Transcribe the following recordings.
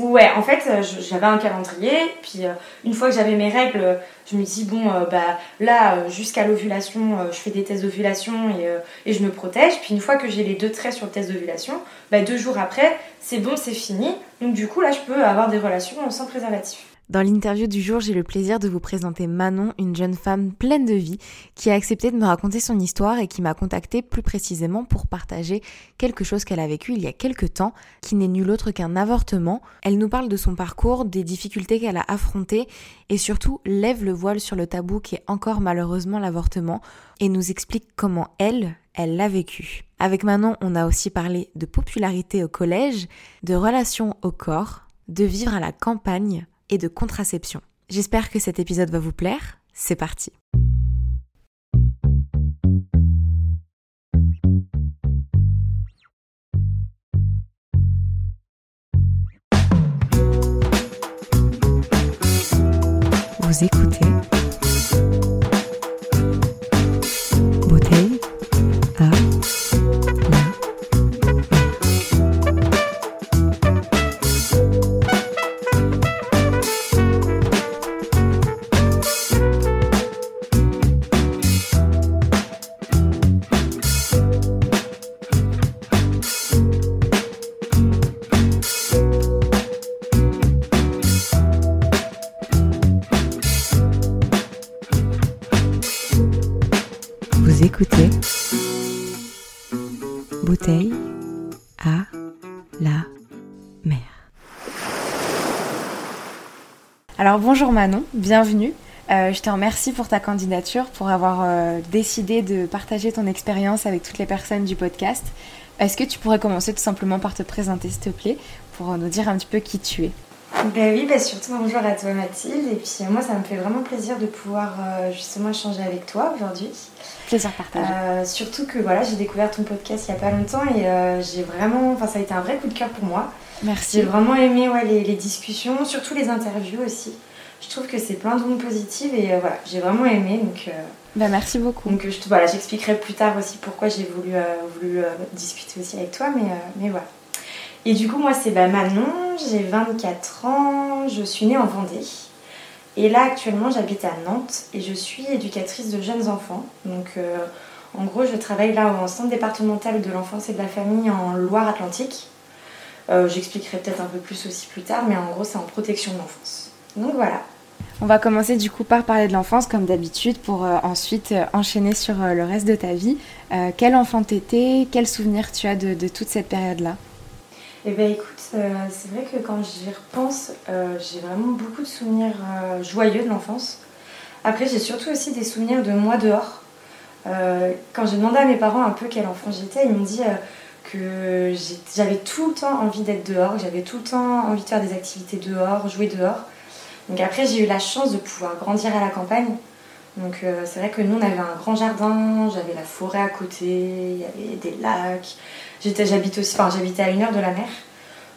Ouais, en fait, euh, j'avais un calendrier, puis euh, une fois que j'avais mes règles, je me dis, bon, euh, bah là, jusqu'à l'ovulation, je fais des tests d'ovulation et, et je me protège. Puis une fois que j'ai les deux traits sur le test d'ovulation, bah deux jours après, c'est bon, c'est fini. Donc du coup, là, je peux avoir des relations sans préservatif. Dans l'interview du jour, j'ai le plaisir de vous présenter Manon, une jeune femme pleine de vie qui a accepté de me raconter son histoire et qui m'a contactée plus précisément pour partager quelque chose qu'elle a vécu il y a quelques temps, qui n'est nul autre qu'un avortement. Elle nous parle de son parcours, des difficultés qu'elle a affrontées et surtout lève le voile sur le tabou qui est encore malheureusement l'avortement et nous explique comment elle, elle l'a vécu. Avec Manon, on a aussi parlé de popularité au collège, de relations au corps, de vivre à la campagne et de contraception. J'espère que cet épisode va vous plaire. C'est parti. Vous écoutez bonjour Manon, bienvenue. Euh, je te remercie pour ta candidature, pour avoir euh, décidé de partager ton expérience avec toutes les personnes du podcast. Est-ce que tu pourrais commencer tout simplement par te présenter s'il te plaît, pour nous dire un petit peu qui tu es? Ben oui, ben surtout bonjour à toi Mathilde. Et puis moi, ça me fait vraiment plaisir de pouvoir euh, justement échanger avec toi aujourd'hui. Plaisir partagé. Euh, surtout que voilà, j'ai découvert ton podcast il y a pas longtemps et euh, j'ai vraiment, enfin ça a été un vrai coup de cœur pour moi. J'ai Merci. vraiment aimé ouais, les, les discussions, surtout les interviews aussi. Je trouve que c'est plein d'ondes positives et euh, voilà, j'ai vraiment aimé. Donc, euh, Ben, merci beaucoup. donc je te- voilà, j'expliquerai plus tard aussi pourquoi j'ai voulu, euh, voulu euh, discuter aussi avec toi, mais, euh, mais voilà. Et du coup, moi c'est bah, Manon, j'ai 24 ans, je suis née en Vendée. Et là actuellement j'habite à Nantes et je suis éducatrice de jeunes enfants. Donc euh, en gros je travaille là au centre départemental de l'enfance et de la famille en Loire-Atlantique. Euh, J'expliquerai peut-être un peu plus aussi plus tard, mais en gros c'est en protection de l'enfance. Donc voilà. On va commencer du coup par parler de l'enfance comme d'habitude pour euh, ensuite euh, enchaîner sur euh, le reste de ta vie. Quel enfant t'étais? Quels souvenirs tu as de, toute cette période-là? Eh bien écoute, c'est vrai que quand j'y repense, j'ai vraiment beaucoup de souvenirs joyeux de l'enfance. Après j'ai surtout aussi des souvenirs de moi dehors. Quand j'ai demandé à mes parents un peu quel enfant j'étais, ils m'ont dit que j'avais tout le temps envie d'être dehors, j'avais tout le temps envie de faire des activités dehors, jouer dehors. Donc après j'ai eu la chance de pouvoir grandir à la campagne. Donc euh, c'est vrai que nous on avait un grand jardin, j'avais la forêt à côté, il y avait des lacs. J'étais, j'habite aussi, enfin j'habitais à une heure de la mer.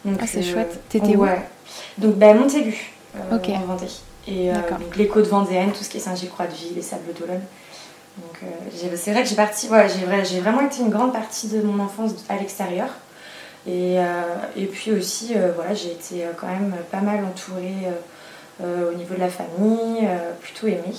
Donc, Ah, c'est euh, chouette. T'étais où ouais. Donc bah, Montaigu, euh, en Vendée. Et donc les côtes vendéennes, tout ce qui est Saint-Gilles-Croix-de-Vie, les Sables d'Olonne. Donc c'est vrai que j'ai parti, voilà, j'ai, vra- j'ai vraiment été une grande partie de mon enfance à l'extérieur. Et, et puis aussi, voilà, j'ai été quand même pas mal entourée au niveau de la famille, euh, plutôt aimée.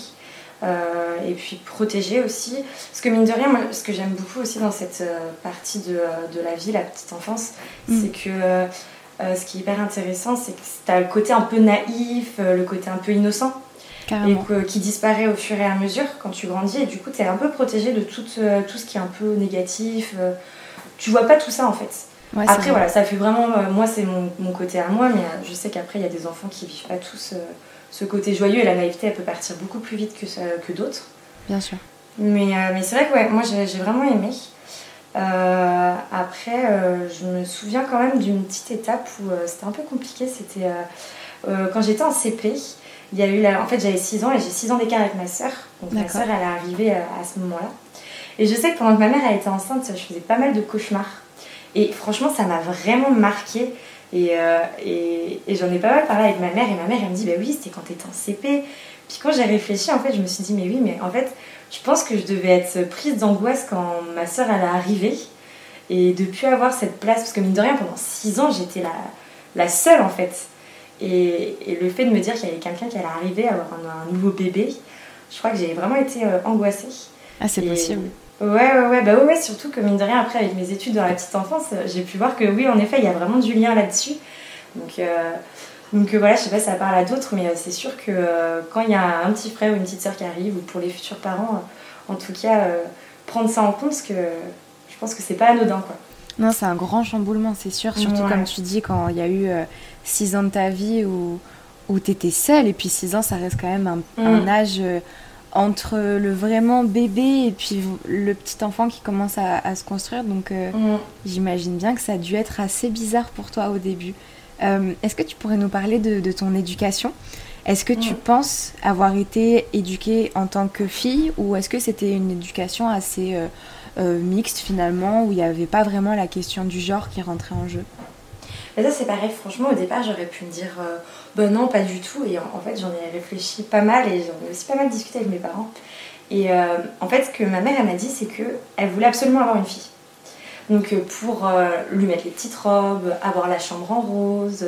et puis protéger aussi. Parce que mine de rien, moi, ce que j'aime beaucoup aussi dans cette partie de, de, la vie, la petite enfance, mm. c'est que ce qui est hyper intéressant, c'est que tu as le côté un peu naïf, le côté un peu innocent. Et qui disparaît au fur et à mesure quand tu grandis. Et du coup, tu es un peu protégé de tout, tout ce qui est un peu négatif. tu vois pas tout ça en fait après, voilà, ça fait vraiment. Euh, moi, c'est mon, côté à moi, mais euh, je sais qu'après, il y a des enfants qui vivent pas tous euh, ce côté joyeux et la naïveté, elle peut partir beaucoup plus vite que, que d'autres. Bien sûr. Mais, mais c'est vrai que ouais, moi, j'ai vraiment aimé. après, je me souviens quand même d'une petite étape où c'était un peu compliqué. C'était quand j'étais en CP. Il y a eu En fait, j'avais 6 ans et j'ai 6 ans d'écart avec ma sœur. Donc ma sœur, elle est arrivée à ce moment-là. Et je sais que pendant que ma mère elle était enceinte, je faisais pas mal de cauchemars. Et franchement, ça m'a vraiment marqué. Euh, et, et, j'en ai pas mal parlé avec ma mère. Et ma mère, elle me dit Bah oui, c'était quand t'étais en CP. Puis quand j'ai réfléchi, en fait, je me suis dit Mais oui, mais en fait, je pense que je devais être prise d'angoisse quand ma soeur elle est arrivée. Et de plus avoir cette place, parce que mine de rien, pendant 6 ans, j'étais la, la seule en fait. Et, et, le fait de me dire qu'il y avait quelqu'un qui allait arriver, avoir un, nouveau bébé, je crois que j'ai vraiment été euh, angoissée. Ah, c'est possible. Ouais, ouais, ouais, bah ouais, surtout que mine de rien, après, avec mes études dans la petite enfance, euh, j'ai pu voir que oui, en effet, il y a vraiment du lien là-dessus. Donc, euh, donc euh, voilà, je sais pas si ça parle à d'autres, mais c'est sûr que quand il y a un petit frère ou une petite soeur qui arrive, ou pour les futurs parents, en tout cas, prendre ça en compte, parce que je pense que c'est pas anodin, quoi. Non, c'est un grand chamboulement, c'est sûr. Surtout comme tu dis, quand il y a eu 6 ans de ta vie où, où tu étais seule, et puis 6 ans, ça reste quand même un, un mm. âge entre le vraiment bébé et puis le petit enfant qui commence à, se construire. Donc euh, mm. j'imagine bien que ça a dû être assez bizarre pour toi au début. Euh, est-ce que tu pourrais nous parler de, ton éducation? Est-ce que tu mm. penses avoir été éduquée en tant que fille ou est-ce que c'était une éducation assez euh, mixte finalement où il n'y avait pas vraiment la question du genre qui rentrait en jeu? Et ça, c'est pareil, franchement, au départ, j'aurais pu me dire, euh, bah non, pas du tout. Et en, fait, j'en ai réfléchi pas mal et j'en ai aussi pas mal discuté avec mes parents. Et euh, en fait, ce que ma mère, elle m'a dit, c'est qu'elle voulait absolument avoir une fille. Donc, euh, pour lui mettre les petites robes, avoir la chambre en rose,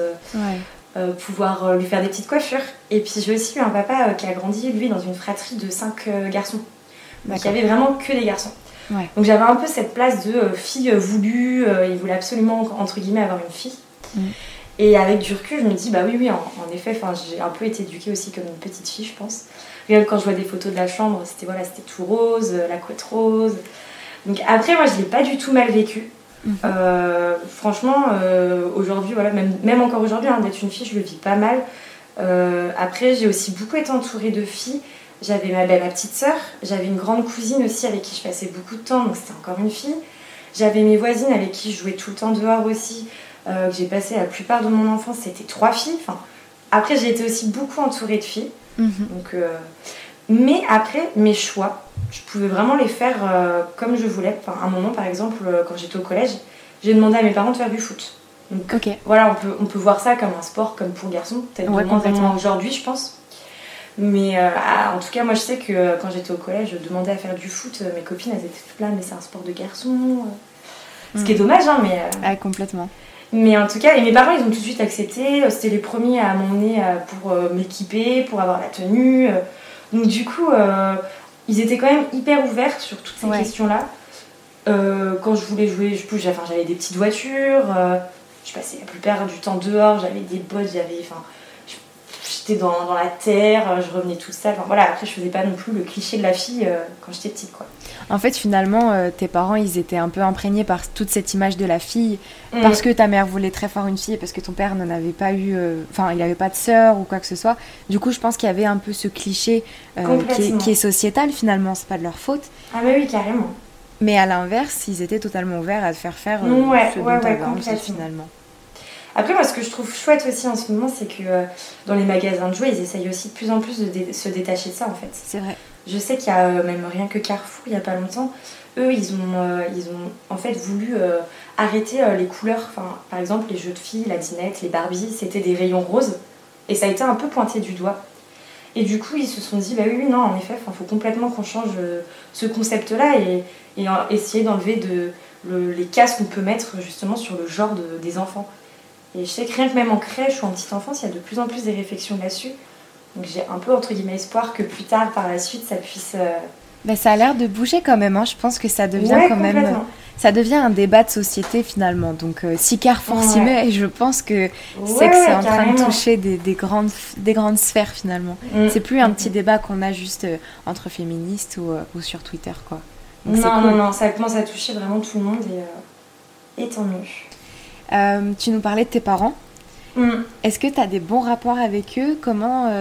pouvoir lui faire des petites coiffures. Et puis, j'ai aussi eu un papa qui a grandi, lui, dans une fratrie de cinq garçons. Donc, il avait vraiment que des garçons. Donc j'avais un peu cette place de fille voulue, il voulait absolument entre guillemets avoir une fille. Mm. Et avec du recul, je me dis, bah oui, oui, en, effet, j'ai un peu été éduquée aussi comme une petite fille, je pense. Regarde, quand je vois des photos de la chambre, c'était voilà, tout rose, euh, la couette rose. Donc après, moi, je l'ai pas du tout mal vécu. Mm. Euh, franchement, euh, aujourd'hui, voilà, même, même encore aujourd'hui, hein, d'être une fille, je le vis pas mal. après, j'ai aussi beaucoup été entourée de filles. J'avais ma, ma petite sœur, j'avais une grande cousine aussi avec qui je passais beaucoup de temps, donc c'était encore une fille. J'avais mes voisines avec qui je jouais tout le temps dehors aussi. Euh, que j'ai passé la plupart de mon enfance, c'était trois filles. Enfin, après, j'ai été aussi beaucoup entourée de filles. Mhm. Donc, euh, mais après, mes choix, je pouvais vraiment les faire euh, comme je voulais. Enfin, un moment, par exemple, quand j'étais au collège, j'ai demandé à mes parents de faire du foot. Donc voilà, on peut, on peut voir ça comme un sport, comme pour garçons, peut-être ouais, moins aujourd'hui, je pense. Mais en tout cas, moi, je sais que quand j'étais au collège, je demandais à faire du foot. Mes copines, elles étaient toutes là, mais c'est un sport de garçon. Ce qui est mhm. dommage, hein, mais. Ah, complètement. Mais en tout cas, et mes parents, ils ont tout de suite accepté. C'était les premiers à m'emmener euh, pour euh, m'équiper, pour avoir la tenue. Donc du coup, euh, ils étaient quand même hyper ouverts sur toutes ces questions-là. quand je voulais jouer, j'avais des petites voitures. je passais la plupart du temps dehors. J'avais des bottes, j'avais, enfin, j'étais dans, dans, la terre, je revenais tout ça. Enfin, voilà, après, je faisais pas non plus le cliché de la fille quand j'étais petite, quoi. En fait, finalement, euh, tes parents, ils étaient un peu imprégnés par toute cette image de la fille, mm. parce que ta mère voulait très fort une fille, et parce que ton père n'en avait pas eu, euh, enfin, il n'avait pas de sœur ou quoi que ce soit. Du coup, je pense qu'il y avait un peu ce cliché euh, qui, est, sociétal, finalement, c'est pas de leur faute. Ah bah oui, carrément. Mais à l'inverse, ils étaient totalement ouverts à te faire faire ouais, ce ouais, dont finalement. Après, moi, ce que je trouve chouette aussi en ce moment, c'est que dans les magasins de jouets, ils essayent aussi de plus en plus de se détacher de ça, en fait. C'est vrai. Je sais qu'il y a euh, même rien que Carrefour, il n'y a pas longtemps, eux, ils ont, euh, ils ont en fait voulu euh, arrêter les couleurs. Enfin, par exemple, les jeux de filles, la dinette, les Barbie, c'était des rayons roses. Et ça a été un peu pointé du doigt. Et du coup, ils se sont dit, bah oui, non, en effet, il faut complètement qu'on change ce concept-là et, essayer d'enlever de, les cases qu'on peut mettre justement sur le genre des enfants. Et je sais que rien que même en crèche ou en petite enfance, il y a de plus en plus des réflexions là-dessus. Donc j'ai un peu entre guillemets espoir que plus tard, par la suite, ça puisse. Bah, ça a l'air de bouger quand même. Hein. Je pense que ça devient quand même ça devient un débat de société finalement. Donc euh, si Carrefour s'y met, je pense que c'est que c'est en train de toucher des, des, grandes, des grandes sphères finalement. Mm. C'est plus un petit débat qu'on a juste euh, entre féministes ou, euh, ou, sur Twitter quoi. non, non, non, ça commence à toucher vraiment tout le monde et, et tant mieux. tu nous parlais de tes parents. Mm. Est-ce que tu as des bons rapports avec eux? Comment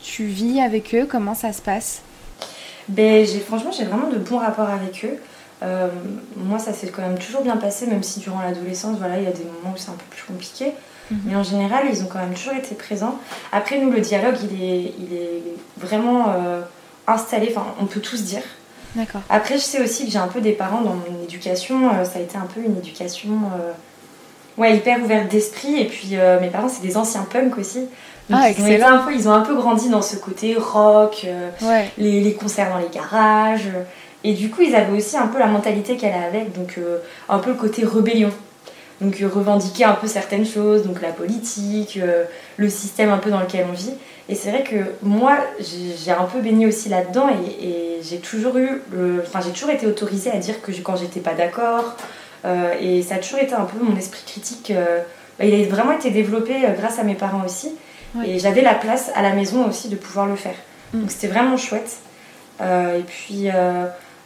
tu vis avec eux? Comment ça se passe? Ben, Franchement, j'ai vraiment de bons rapports avec eux. Euh, moi, ça s'est quand même toujours bien passé, même si durant l'adolescence, voilà, il y a des moments où c'est un peu plus compliqué. Mhm. Mais en général, ils ont quand même toujours été présents. Après, nous, le dialogue, il est, il est vraiment euh, installé, enfin, on peut tous dire. D'accord. Après, je sais aussi que j'ai un peu des parents dans mon éducation, euh, ça a été un peu une éducation ouais, hyper ouverte d'esprit. Et puis, mes parents, c'est des anciens punks aussi. ah, ils, ont un peu, ils ont un peu grandi dans ce côté rock, les, les, concerts dans les garages. Et du coup, ils avaient aussi un peu la mentalité qu'elle a avec, donc euh, un peu le côté rébellion. Donc euh, revendiquer un peu certaines choses, donc la politique, euh, le système un peu dans lequel on vit. Et c'est vrai que moi, j'ai un peu baigné aussi là-dedans et, j'ai toujours eu, enfin j'ai toujours été autorisée à dire que quand j'étais pas d'accord. Et ça a toujours été un peu mon esprit critique. Bah, il a vraiment été développé grâce à mes parents aussi. Et j'avais la place à la maison aussi de pouvoir le faire. Mm. Donc c'était vraiment chouette. et puis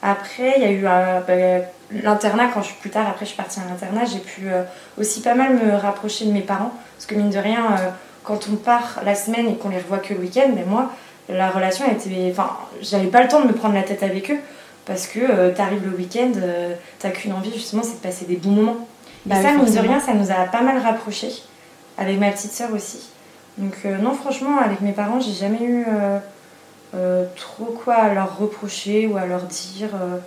après, il y a eu euh, bah, l'internat, quand je suis plus tard, après je suis partie à l'internat, j'ai pu euh, aussi pas mal me rapprocher de mes parents. Parce que mine de rien, euh, quand on part la semaine et qu'on les revoit que le week-end, mais moi, la relation était. Enfin, j'avais pas le temps de me prendre la tête avec eux. Parce que t'arrives le week-end, t'as qu'une envie justement, c'est de passer des bons moments. et bah ça, mine de rien, ça nous a pas mal rapprochés. Avec ma petite sœur aussi. Donc, non, franchement, avec mes parents, j'ai jamais eu euh, trop quoi à leur reprocher ou à leur dire. Euh.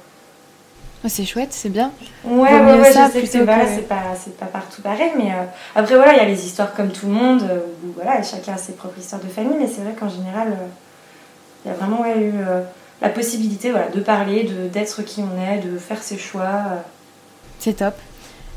c'est chouette, c'est bien. Ouais, ouais, ouais, je sais que c'est pas, pas, partout pareil, mais euh, après voilà, il y a les histoires comme tout le monde, où voilà, chacun a ses propres histoires de famille, mais c'est vrai qu'en général, il y a vraiment eu la possibilité voilà, de parler, d'être qui on est, de faire ses choix. C'est top.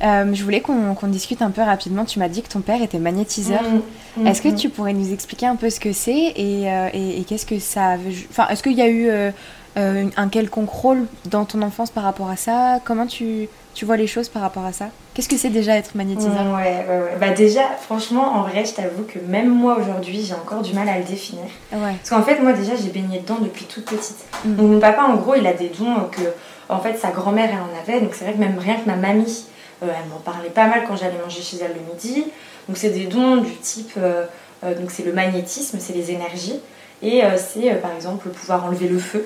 Euh, je voulais qu'on discute un peu rapidement. Tu m'as dit que ton père était magnétiseur. Mm, mm, est-ce que mm. tu pourrais nous expliquer un peu ce que c'est et, euh, et, qu'est-ce que ça avait... Enfin, est-ce qu'il y a eu euh, un quelconque rôle dans ton enfance par rapport à ça? Comment tu, tu vois les choses par rapport à ça? Qu'est-ce que c'est déjà être magnétiseur? Ouais, ouais, ouais, Bah déjà, franchement, en vrai, je t'avoue que même moi aujourd'hui, j'ai encore du mal à le définir. Parce qu'en fait, moi déjà, j'ai baigné dedans depuis toute petite. Donc mon papa, en gros, il a des dons que, en fait, sa grand-mère, elle en avait. Donc c'est vrai que même rien que ma mamie euh, elle m'en parlait pas mal quand j'allais manger chez elle le midi. Donc c'est des dons du type, euh, euh, donc c'est le magnétisme, c'est les énergies. Et c'est par exemple pouvoir enlever le feu.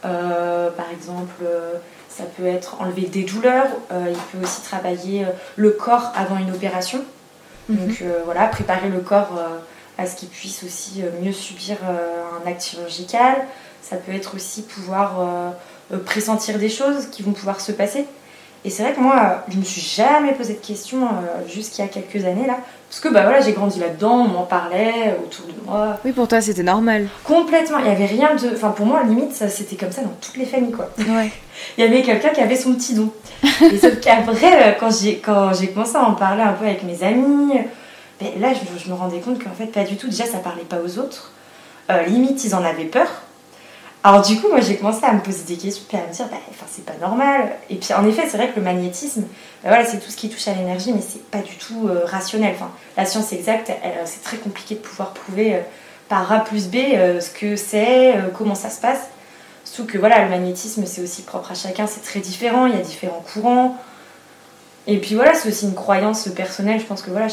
par exemple, ça peut être enlever des douleurs. il peut aussi travailler le corps avant une opération. Mhm. Donc voilà, préparer le corps à ce qu'il puisse aussi mieux subir un acte chirurgical. Ça peut être aussi pouvoir pressentir des choses qui vont pouvoir se passer. Et c'est vrai que moi, je me suis jamais posé de questions euh, jusqu'il y a quelques années là. Parce que bah voilà, j'ai grandi là-dedans, on m'en parlait autour de moi. Oui, pour toi, c'était normal. Complètement. Il y avait rien de. Enfin, pour moi, limite, ça c'était comme ça dans toutes les familles quoi. Ouais. Il y avait quelqu'un qui avait son petit don. Et sauf qu'après, euh, quand j'ai, quand j'ai commencé à en parler un peu avec mes amis, ben, là, je, me rendais compte qu'en fait, pas du tout. Déjà, ça parlait pas aux autres. Euh, limite, ils en avaient peur. Alors du coup, moi j'ai commencé à me poser des questions, puis à me dire, bah, enfin, c'est pas normal. Et puis en effet, c'est vrai que le magnétisme, bah, voilà, c'est tout ce qui touche à l'énergie, mais c'est pas du tout euh, rationnel. Enfin, la science exacte, c'est très compliqué de pouvoir prouver euh, par A plus B euh, ce que c'est, comment ça se passe. Surtout que voilà, le magnétisme, c'est aussi propre à chacun, c'est très différent, il y a différents courants. Et puis voilà, c'est aussi une croyance personnelle, je pense que voilà,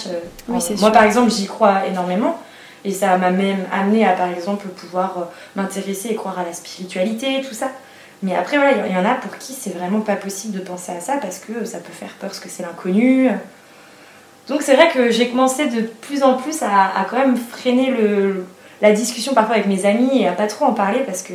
moi par exemple, j'y crois énormément. Et ça m'a même amené à, par exemple, pouvoir euh, m'intéresser et croire à la spiritualité, tout ça. Mais après, voilà, il y en a pour qui c'est vraiment pas possible de penser à ça parce que ça peut faire peur parce que c'est l'inconnu. Donc c'est vrai que j'ai commencé de plus en plus à, quand même freiner le, la discussion parfois avec mes amis et à pas trop en parler parce que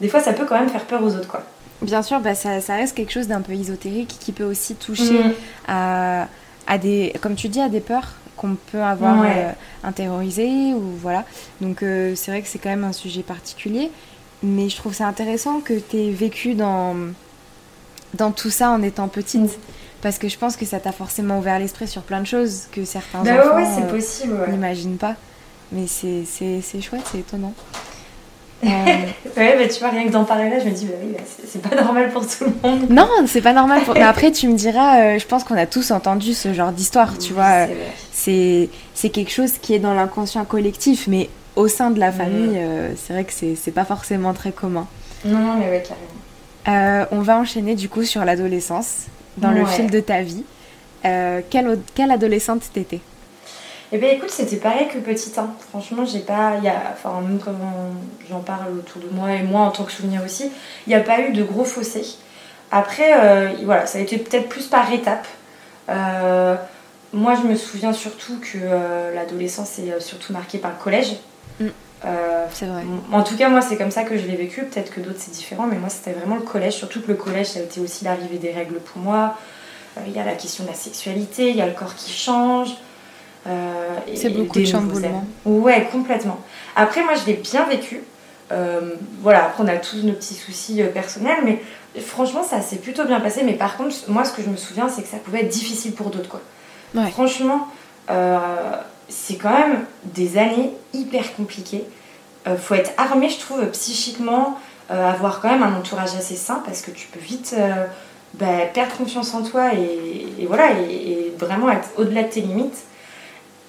des fois ça peut quand même faire peur aux autres quoi. Bien sûr, bah ça, ça, reste quelque chose d'un peu ésotérique qui peut aussi toucher mm. à, à, des, comme tu dis, à des peurs qu'on peut avoir euh, intériorisé ou voilà. Donc euh, c'est vrai que c'est quand même un sujet particulier, mais je trouve ça intéressant que tu aies vécu dans dans tout ça en étant petite. Mm. Parce que je pense que ça t'a forcément ouvert l'esprit sur plein de choses que certains bah enfants euh, n'imaginent pas. mais c'est chouette, c'est étonnant. Euh... ouais, bah, tu vois, rien que d'en parler là, je me dis, bah, oui, bah, c'est pas normal pour tout le monde. Non, c'est pas normal. Pour... mais après, tu me diras, euh, je pense qu'on a tous entendu ce genre d'histoire, tu vois. C'est quelque chose qui est dans l'inconscient collectif, mais au sein de la famille, mm. euh, c'est vrai que c'est pas forcément très commun. Non, non, mais ouais, carrément. Euh, on va enchaîner du coup sur l'adolescence, dans le fil de ta vie. quelle, quelle adolescente t'étais? Eh bien écoute, c'était pareil que petit. Hein. Franchement, j'ai pas. Y a, enfin, même comme j'en parle autour de moi et moi en tant que souvenir aussi, il n'y a pas eu de gros fossés. Après, euh, voilà, ça a été peut-être plus par étapes. Euh, moi, je me souviens surtout que euh, l'adolescence est surtout marquée par le collège. Mm. c'est vrai. En tout cas, moi, c'est comme ça que je l'ai vécu. Peut-être que d'autres, c'est différent, mais moi, c'était vraiment le collège. Surtout que le collège, ça a été aussi l'arrivée des règles pour moi. Il y a la question de la sexualité, il y a le corps qui change. Euh, c'est beaucoup de chamboulements. Ouais, complètement. Après, moi, je l'ai bien vécu. Euh, voilà, après, on a tous nos petits soucis euh, personnels, mais franchement, ça s'est plutôt bien passé. Mais par contre, moi, ce que je me souviens, c'est que ça pouvait être difficile pour d'autres, quoi. Franchement, c'est quand même des années hyper compliquées. faut être armé, je trouve, psychiquement, avoir quand même un entourage assez sain parce que tu peux vite bah, perdre confiance en toi et, voilà, et, vraiment être au-delà de tes limites.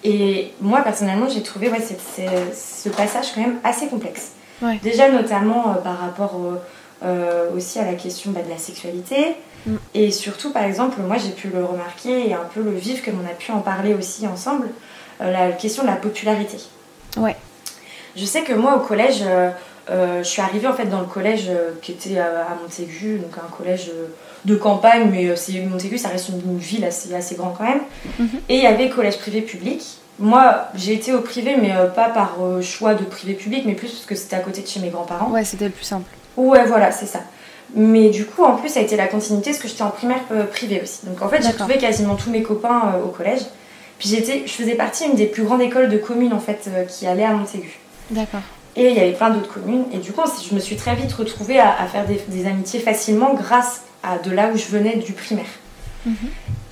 Et moi, personnellement, j'ai trouvé ouais, ce passage quand même assez complexe. Déjà, notamment euh, par rapport euh, aussi à la question bah, de la sexualité. Mm. Et surtout, par exemple, moi, j'ai pu le remarquer et un peu le vivre, comme on a pu en parler aussi ensemble, euh, la question de la popularité. Ouais. Je sais que moi, au collège, je suis arrivée en fait dans le collège qui était à, Montaigu, donc un collège de campagne, mais c'est Montaigu, ça reste une, ville assez, assez grande quand même. Mhm. Et il y avait collège privé public. Moi, j'ai été au privé, mais euh, pas par euh, choix de privé public, mais plus parce que c'était à côté de chez mes grands-parents. Ouais, c'était le plus simple. Ouais, voilà, c'est ça. Mais du coup, en plus, ça a été la continuité parce que j'étais en primaire euh, privée aussi. Donc en fait, j'ai trouvé quasiment tous mes copains au collège. Puis j'étais, je faisais partie d'une des plus grandes écoles de communes en fait qui allait à Montaigu. D'accord. Et il y avait plein d'autres communes. Et du coup, je me suis très vite retrouvée à, faire des, amitiés facilement grâce à de là où je venais du primaire. Mhm.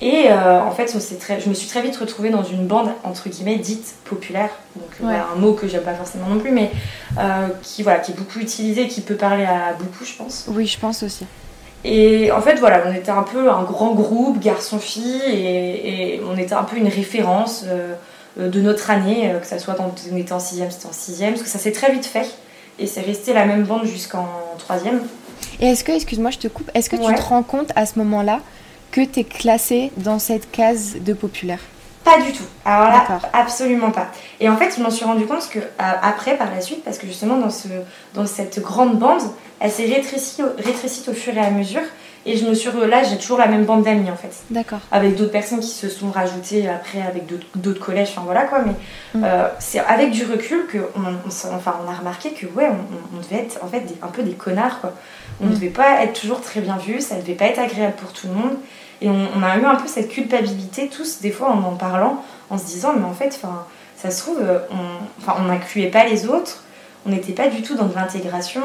Et euh, en fait, très, je me suis très vite retrouvée dans une bande, entre guillemets, dite populaire. Donc, euh, un mot que j'aime pas forcément non plus, mais euh, qui, voilà, qui est beaucoup utilisé, qui peut parler à beaucoup, je pense. Oui, je pense aussi. Et en fait, voilà, on était un peu un grand groupe, garçon-fille, et, on était un peu une référence de notre année, que ça soit quand on était en 6 c'était en 6 parce que ça s'est très vite fait. Et c'est resté la même bande jusqu'en 3 Et est-ce que, excuse-moi, je te coupe, est-ce que tu te rends compte à ce moment-là que tu es classée dans cette case de populaire? Pas du tout. Alors là, absolument pas. Et en fait, je m'en suis rendu compte que euh, après, par la suite, parce que justement dans, ce, dans cette grande bande, elle s'est rétrécie, rétrécie au fur et à mesure. Et je me suis là, j'ai toujours la même bande d'amis en fait. D'accord. Avec d'autres personnes qui se sont rajoutées après avec d'autres collèges, enfin voilà quoi. Mais mm. euh, c'est avec du recul que on, enfin, on a remarqué que ouais, on, devait être en fait un peu des connards quoi. On ne mm. devait pas être toujours très bien vu, ça ne devait pas être agréable pour tout le monde. Et on, a eu un peu cette culpabilité tous, des fois en en parlant, en se disant mais en fait, ça se trouve, euh, on n'incluait pas les autres, on n'était pas du tout dans de l'intégration.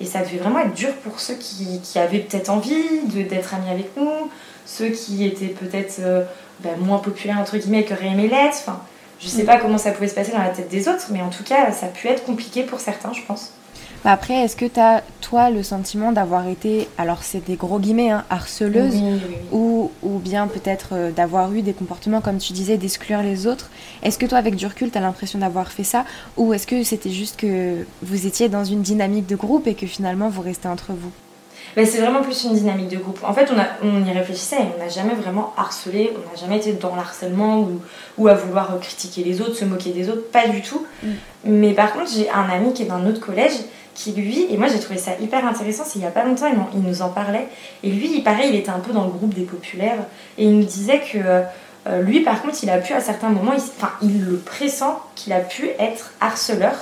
Et ça devait vraiment être dur pour ceux qui, qui avaient peut-être envie d'être amis avec nous, ceux qui étaient peut-être euh, ben, moins populaires, entre guillemets, et qui auraient aimé l'être. Enfin, je sais mm. pas comment ça pouvait se passer dans la tête des autres, mais en tout cas, ça a pu être compliqué pour certains, je pense. Bah, après, est-ce que tu as, toi, le sentiment d'avoir été, alors c'est des gros guillemets, hein, harceleuse, Ou, ou, bien peut-être euh, d'avoir eu des comportements, comme tu disais, d'exclure les autres? Est-ce que toi, avec du recul, tu as l'impression d'avoir fait ça? Ou est-ce que c'était juste que vous étiez dans une dynamique de groupe et que finalement vous restez entre vous? Bah, c'est vraiment plus une dynamique de groupe. En fait, on, a, on y réfléchissait et on n'a jamais vraiment harcelé, on n'a jamais été dans l'harcèlement ou, ou, à vouloir critiquer les autres, se moquer des autres, pas du tout. Mm. Mais par contre, j'ai un ami qui est dans un autre collège qui lui, et moi j'ai trouvé ça hyper intéressant, c'est il n'y a pas longtemps, il, nous en parlait, et lui, il paraît, il était un peu dans le groupe des populaires, et il nous disait que euh, lui, par contre, il a pu à certains moments, enfin, il le pressent qu'il a pu être harceleur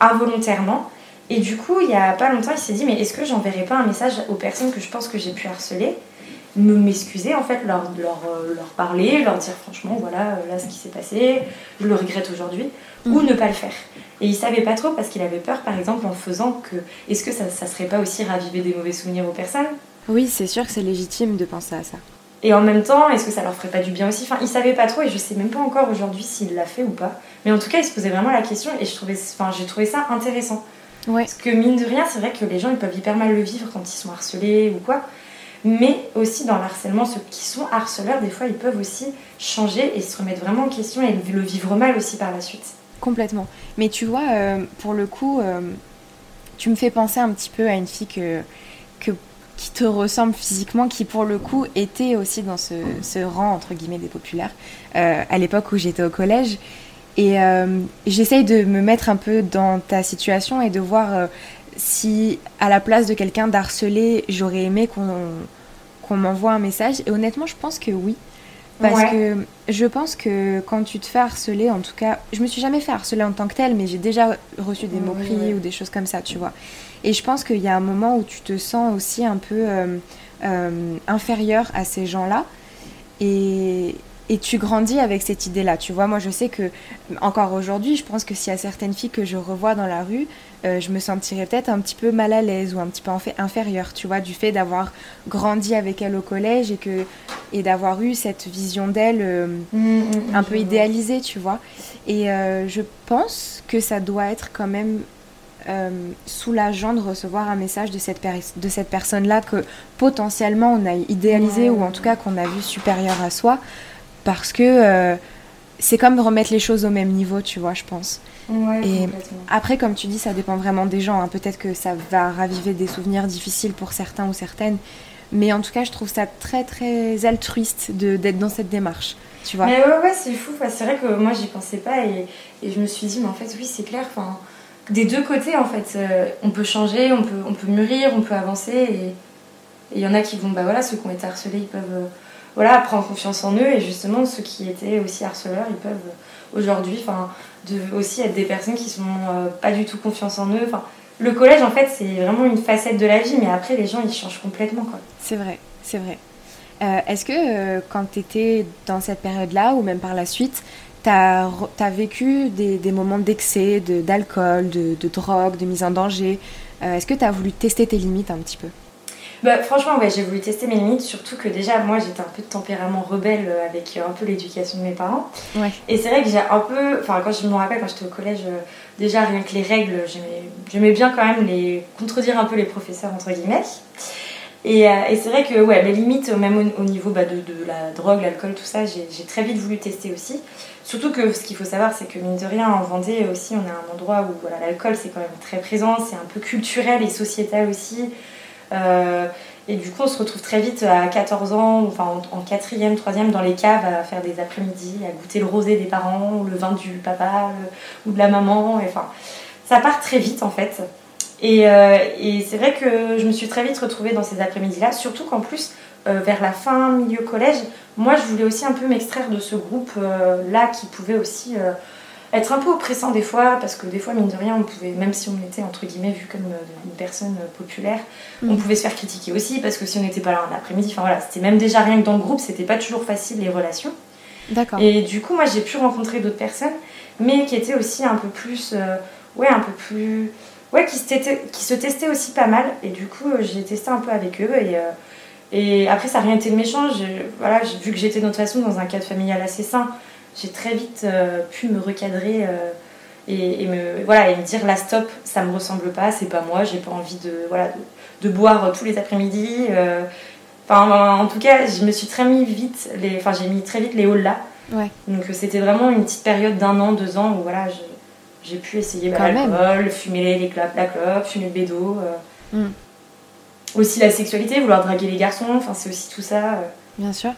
involontairement, et du coup, il n'y a pas longtemps, il s'est dit, mais est-ce que j'enverrai pas un message aux personnes que je pense que j'ai pu harceler m'excuser en fait, leur, leur, euh, leur, parler, leur dire franchement voilà euh, là ce qui s'est passé, je le regrette aujourd'hui, ou mm. ne pas le faire. Et il savait pas trop parce qu'il avait peur, par exemple, en faisant que. Est-ce que ça, ça serait pas aussi raviver des mauvais souvenirs aux personnes? Oui, c'est sûr que c'est légitime de penser à ça. Et en même temps, est-ce que ça leur ferait pas du bien aussi? Enfin, ils savaient pas trop et je sais même pas encore aujourd'hui s'il l'a fait ou pas. Mais en tout cas, ils se posaient vraiment la question et je trouvais, enfin, j'ai trouvé ça intéressant. Ouais. Parce que mine de rien, c'est vrai que les gens ils peuvent hyper mal le vivre quand ils sont harcelés ou quoi. Mais aussi dans le harcèlement, ceux qui sont harceleurs, des fois, ils peuvent aussi changer et se remettre vraiment en question et le vivre mal aussi par la suite. Complètement. Mais tu vois, euh, pour le coup, euh, tu me fais penser un petit peu à une fille que, que, qui te ressemble physiquement, qui pour le coup était aussi dans ce, ce rang, entre guillemets, des populaires, euh, à l'époque où j'étais au collège. Et j'essaye de me mettre un peu dans ta situation et de voir si, à la place de quelqu'un d'harcelé, j'aurais aimé qu'on m'envoie un message. Et honnêtement, je pense que oui. Parce Ouais. que je pense que quand tu te fais harceler, en tout cas, je me suis jamais fait harceler en tant que tel, mais j'ai déjà reçu des moqueries ouais. ou des choses comme ça, tu vois. Et je pense qu'il y a un moment où tu te sens aussi un peu euh, euh, inférieur à ces gens-là. Et, et tu grandis avec cette idée-là. Tu vois, moi je sais que, encore aujourd'hui, je pense que s'il y a certaines filles que je revois dans la rue, euh, je me sentirais peut-être un petit peu mal à l'aise ou un petit peu en fait inférieure, tu vois, du fait d'avoir grandi avec elle au collège et, que, et d'avoir eu cette vision d'elle euh, un peu idéalisée, tu vois. Et euh, je pense que ça doit être quand même soulageant de recevoir un message de cette, de cette personne-là que potentiellement on a idéalisé ou en tout cas qu'on a vu supérieure à soi parce que c'est comme remettre les choses au même niveau, tu vois, je pense. Ouais, Et complètement. après, comme tu dis, ça dépend vraiment des gens. hein. Peut-être que ça va raviver des souvenirs difficiles pour certains ou certaines. Mais en tout cas, je trouve ça très très altruiste de- d'être dans cette démarche. Tu vois Mais ouais, ouais, c'est fou. C'est vrai que moi, j'y pensais pas et, et je me suis dit, mais en fait, oui, c'est clair. Enfin, des deux côtés, en fait, euh, on peut changer, on peut, on peut mûrir, on peut avancer. Et et il y en a qui vont, bah voilà, ceux qui ont été harcelés, ils peuvent euh, voilà, prendre confiance en eux. Et justement, ceux qui étaient aussi harceleurs, ils peuvent euh, aujourd'hui, enfin, de, aussi être des personnes qui sont euh, pas du tout confiance en eux. Enfin, le collège, en fait, c'est vraiment une facette de la vie, mais après, les gens, ils changent complètement. C'est vrai, c'est vrai. Euh, Est-ce que euh, quand tu étais dans cette période-là, ou même par la suite, tu as, vécu des, moments d'excès, de- d'alcool, de, de drogue, de mise en danger? Est-ce que tu as voulu tester tes limites un petit peu? Bah, franchement, ouais, j'ai voulu tester mes limites, surtout que déjà, moi, j'étais un peu de tempérament rebelle euh, avec euh, un peu l'éducation de mes parents. Ouais. Et c'est vrai que j'ai un peu. Enfin, quand je me rappelle, quand j'étais au collège, euh, déjà, rien que les règles, j'aimais- bien quand même les contredire un peu les professeurs, entre guillemets. Et, euh, et c'est vrai que, ouais, mes limites, même au, au niveau bah, de, de la drogue, l'alcool, tout ça, j'ai très vite voulu tester aussi. Surtout que ce qu'il faut savoir, c'est que mine de rien, en Vendée aussi, on a un endroit où voilà, l'alcool, c'est quand même très présent, c'est un peu culturel et sociétal aussi. Euh, et du coup, on se retrouve très vite à 14 ans, enfin en, quatrième, troisième, dans les caves à faire des après-midi, à goûter le rosé des parents, le vin du papa, ou de la maman. Enfin, ça part très vite en fait. Et, euh, et c'est vrai que je me suis très vite retrouvée dans ces après-midi-là, surtout qu'en plus, euh, vers la fin, milieu collège, moi je voulais aussi un peu m'extraire de ce groupe-là qui pouvait aussi être un peu oppressant des fois, parce que des fois, mine de rien, on pouvait, même si on était entre guillemets vu comme euh, une personne euh, populaire, on Mhm. pouvait se faire critiquer aussi, parce que si on n'était pas là en après-midi, enfin voilà, c'était même déjà rien que dans le groupe, c'était pas toujours facile les relations. D'accord. Et du coup, moi, j'ai pu rencontrer d'autres personnes, mais qui étaient aussi un peu plus, euh, ouais, un peu plus, ouais, qui se, testaient, qui se testaient aussi pas mal. Et du coup, j'ai testé un peu avec eux. Et, euh, et après, ça n'a rien été méchant. J'ai- Voilà, vu que j'étais de toute façon dans un cadre familial assez sain, j'ai très vite euh, pu me recadrer. euh, et, et me, voilà, et me dire, là, stop, ça me ressemble pas, c'est pas moi, j'ai pas envie de, voilà, de, de boire tous les après-midi. euh. Enfin, en tout cas, je me suis très mis vite, les, enfin, j'ai mis très vite les halls là. Ouais. Donc c'était vraiment une petite période d'un an, deux ans où voilà, j'ai pu essayer bah, l'alcool, fumer les, clopes, la clope, fumer le bédo. Mm. Aussi la sexualité, vouloir draguer les garçons, enfin c'est aussi tout ça. Bien sûr.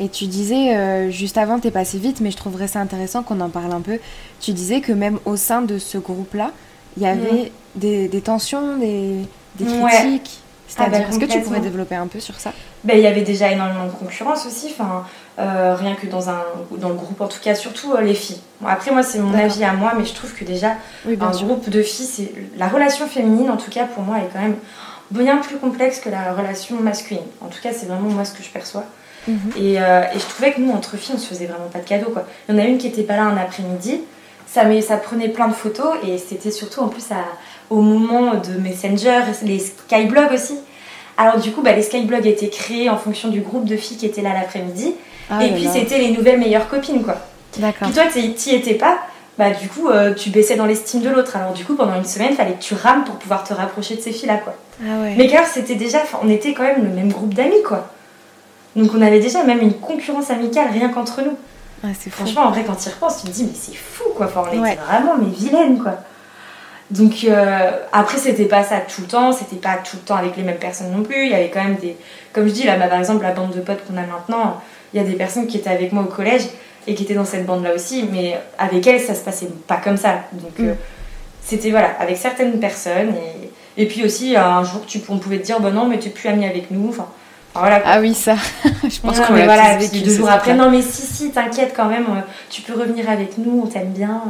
Et tu disais, euh, juste avant, t'es passé vite, mais je trouverais ça intéressant qu'on en parle un peu. Tu disais que même au sein de ce groupe-là, il y avait des, des tensions, des, des Ouais. critiques. Ah bah, C'est-à-dire, est-ce que tu pourrais développer un peu sur ça? Ben, il y avait déjà énormément de concurrence aussi, enfin, euh, rien que dans, un, dans le groupe, en tout cas, surtout euh, les filles. Bon, après, moi, c'est mon avis à moi, mais je trouve que déjà, Oui, un sûr. groupe de filles, c'est la relation féminine, en tout cas, pour moi, est quand même bien plus complexe que la relation masculine. En tout cas, c'est vraiment moi ce que je perçois. Mhm. Et, euh, et je trouvais que nous, entre filles, on se faisait vraiment pas de cadeaux. Quoi. Il y en a une qui était pas là un après-midi, ça, ça prenait plein de photos, et c'était surtout en plus à- au moment de Messenger, les skyblogs aussi, Alors du coup, bah, les skyblogs étaient créés en fonction du groupe de filles qui étaient là l'après-midi. Ah et là puis là. c'était les nouvelles meilleures copines, quoi. D'accord. Puis toi, t'y étais pas, bah du coup, euh, tu baissais dans l'estime de l'autre. Alors du coup, pendant une semaine, fallait que tu rames pour pouvoir te rapprocher de ces filles-là, quoi. Ah ouais. Mais car c'était déjà, on était quand même le même groupe d'amis, quoi. Donc on avait déjà même une concurrence amicale rien qu'entre nous. Ah, fou. Franchement, en vrai, quand tu y repenses, tu te dis, mais c'est fou, quoi. Enfin, on Ouais. était vraiment, mais vilaines, quoi. Donc, euh, après, c'était pas ça tout le temps, c'était pas tout le temps avec les mêmes personnes non plus. Il y avait quand même des. Comme je dis, là, bah, par exemple, la bande de potes qu'on a maintenant, il y a des personnes qui étaient avec moi au collège et qui étaient dans cette bande-là aussi, mais avec elles, ça se passait pas comme ça. Donc, Mm. euh, c'était, voilà, avec certaines personnes. Et, et puis aussi, un jour, tu, on pouvait te dire, bah non, mais t'es plus ami avec nous. Enfin, voilà. Ah oui, ça. je pense qu'on l'a voilà, deux jours après, non mais si, si, t'inquiète quand même, euh, tu peux revenir avec nous, on t'aime bien.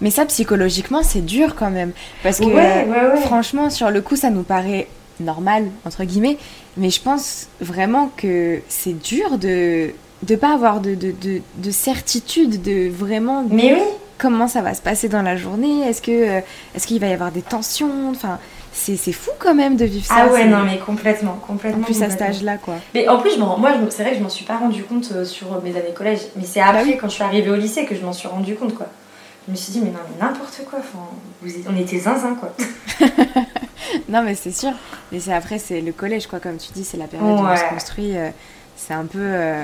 Mais ça, psychologiquement, c'est dur quand même. Parce que, Ouais, ouais, ouais. franchement, sur le coup, ça nous paraît normal, entre guillemets. Mais je pense vraiment que c'est dur de de pas avoir de, de, de, de certitude de vraiment Mais oui, comment ça va se passer dans la journée. Est-ce que euh, est-ce qu'il va y avoir des tensions? Enfin, c'est c'est fou quand même de vivre ça. ah ouais, non mais complètement, En complètement. plus à cet complètement. âge-là, quoi. Mais en plus, je moi, c'est vrai que je m'en suis pas rendu compte euh, sur mes années collège, mais c'est après, Bah oui. quand je suis arrivée au lycée, que je m'en suis rendu compte, quoi. Je me suis dit, mais non, mais n'importe quoi, enfin, vous êtes- on était zinzin, quoi. Non, mais c'est sûr. Mais c'est après, c'est le collège, quoi. Comme tu dis, c'est la période où on se construit. euh, c'est un peu. euh,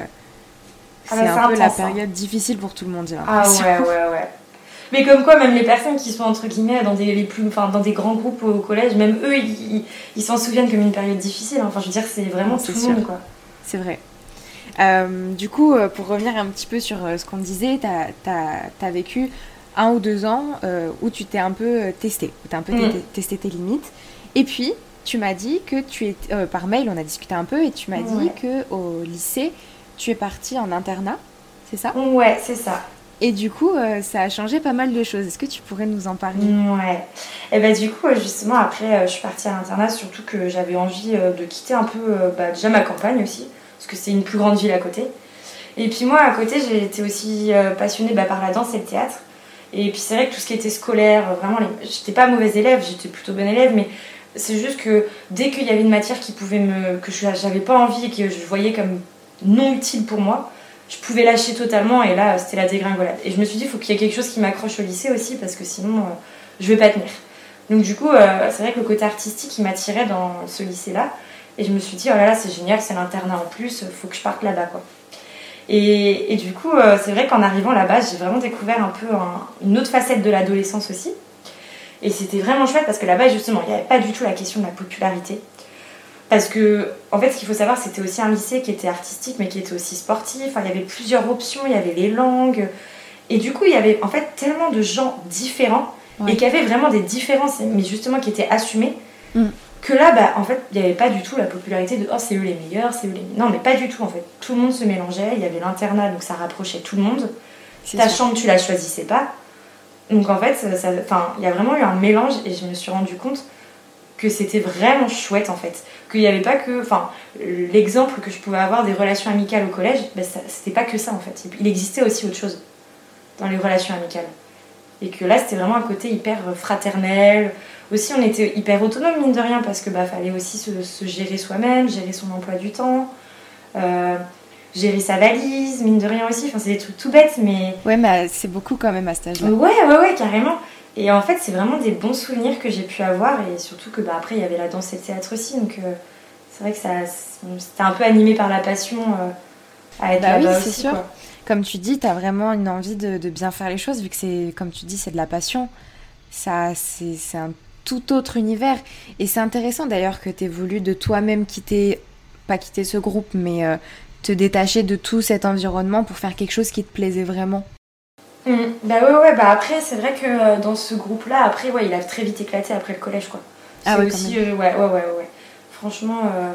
Ah c'est bah, un peu la hein. période difficile pour tout le monde, j'ai Ah ouais, ouais, ouais. Mais comme quoi, même les personnes qui sont entre guillemets dans des, les plus, enfin, dans des grands groupes au collège, même eux, ils s'en souviennent comme une période difficile. Enfin, je veux dire, c'est vraiment tout le monde, quoi. C'est vrai. Euh, du coup, euh, pour revenir un petit peu sur euh, ce qu'on disait, tu as, vécu un ou deux ans euh, où tu t'es un peu testé, où tu as un peu Mm. té- testé tes limites. Et puis, tu m'as dit que tu es euh, par mail, on a discuté un peu, et tu m'as dit que au lycée, tu es partie en internat, c'est ça? Ouais, c'est ça. Et du coup, euh, ça a changé pas mal de choses. Est-ce que tu pourrais nous en parler Ouais. Et bah du coup, euh, justement, après, euh, je suis partie à l'internat, surtout que j'avais envie de quitter un peu, bah, déjà ma campagne aussi, parce que c'est une plus grande ville à côté. Et puis moi, à côté, j'ai été aussi passionnée bah, par la danse et le théâtre. Et puis c'est vrai que tout ce qui était scolaire, vraiment, j'étais pas mauvaise élève, j'étais plutôt bonne élève, mais c'est juste que dès qu'il y avait une matière qui pouvait me... que j'avais pas envie et que je voyais comme non utile pour moi, je pouvais lâcher totalement et là c'était la dégringolade. Et je me suis dit, il faut qu'il y ait quelque chose qui m'accroche au lycée aussi parce que sinon euh, je vais pas tenir. Donc du coup, euh, c'est vrai que le côté artistique il m'attirait dans ce lycée-là et je me suis dit, oh là là, c'est génial, c'est l'internat en plus, faut que je parte là-bas quoi. Et, et du coup, euh, c'est vrai qu'en arrivant là-bas, j'ai vraiment découvert un peu un- une autre facette de l'adolescence aussi. Et c'était vraiment chouette parce que là-bas, justement, il n'y avait pas du tout la question de la popularité. Parce que, en fait, ce qu'il faut savoir, c'était aussi un lycée qui était artistique, mais qui était aussi sportif. Enfin, il y avait plusieurs options, il y avait les langues. Et du coup, il y avait en fait tellement de gens différents Ouais. et qui avaient vraiment des différences, mais justement qui étaient assumées. Mm. Que là, bah, en fait, il n'y avait pas du tout la popularité de oh, c'est eux les meilleurs, c'est eux les. Non, mais pas du tout en fait. Tout le monde se mélangeait, il y avait l'internat, donc ça rapprochait tout le monde. Ta sûr. chambre, tu la choisissais pas. Donc en fait, ça- ça- il y a vraiment eu un mélange et je me suis rendu compte que c'était vraiment chouette en fait. Qu'il n'y avait pas que. Enfin, l'exemple que je pouvais avoir des relations amicales au collège, ben, c'était pas que ça en fait. Il existait aussi autre chose dans les relations amicales. Et que là, c'était vraiment un côté hyper fraternel. Aussi, on était hyper autonome, mine de rien, parce que bah, fallait aussi se, se gérer soi-même, gérer son emploi du temps, euh, gérer sa valise, mine de rien aussi. Enfin, c'est des trucs tout bêtes, mais Ouais, mais c'est beaucoup quand même à cet âge-là. Ouais, ouais, ouais, carrément. Et en fait, c'est vraiment des bons souvenirs que j'ai pu avoir. Et surtout que bah, après, il y avait la danse et le théâtre aussi. Donc, euh, c'est vrai que ça, c'était un peu animé par la passion euh, à être Bah oui, là-bas c'est aussi. sûr. quoi. Comme tu dis, tu as vraiment une envie de, de bien faire les choses, vu que c'est, comme tu dis, c'est de la passion. Ça, c'est, c'est un tout autre univers. Et c'est intéressant d'ailleurs que tu aies voulu de toi-même quitter, pas quitter ce groupe, mais euh, te détacher de tout cet environnement pour faire quelque chose qui te plaisait vraiment. Mm. Bah ouais, ouais, bah après, c'est vrai que euh, dans ce groupe-là, après, ouais, il a très vite éclaté après le collège, quoi. Ah C'est ouais, aussi, euh, ouais, ouais, ouais, ouais. Franchement, euh,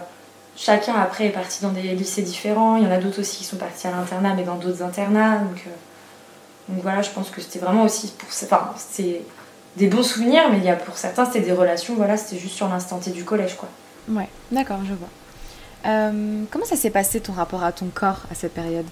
chacun après est parti dans des lycées différents. Il y en a d'autres aussi qui sont partis à l'internat, mais dans d'autres internats. Donc, euh, donc voilà, je pense que c'était vraiment aussi pour. Enfin, c'était des bons souvenirs, mais il y a, pour certains, c'était des relations, voilà, c'était juste sur l'instant T du collège, quoi. Ouais, d'accord, je vois. Comment ça s'est passé ton rapport à ton corps à cette période?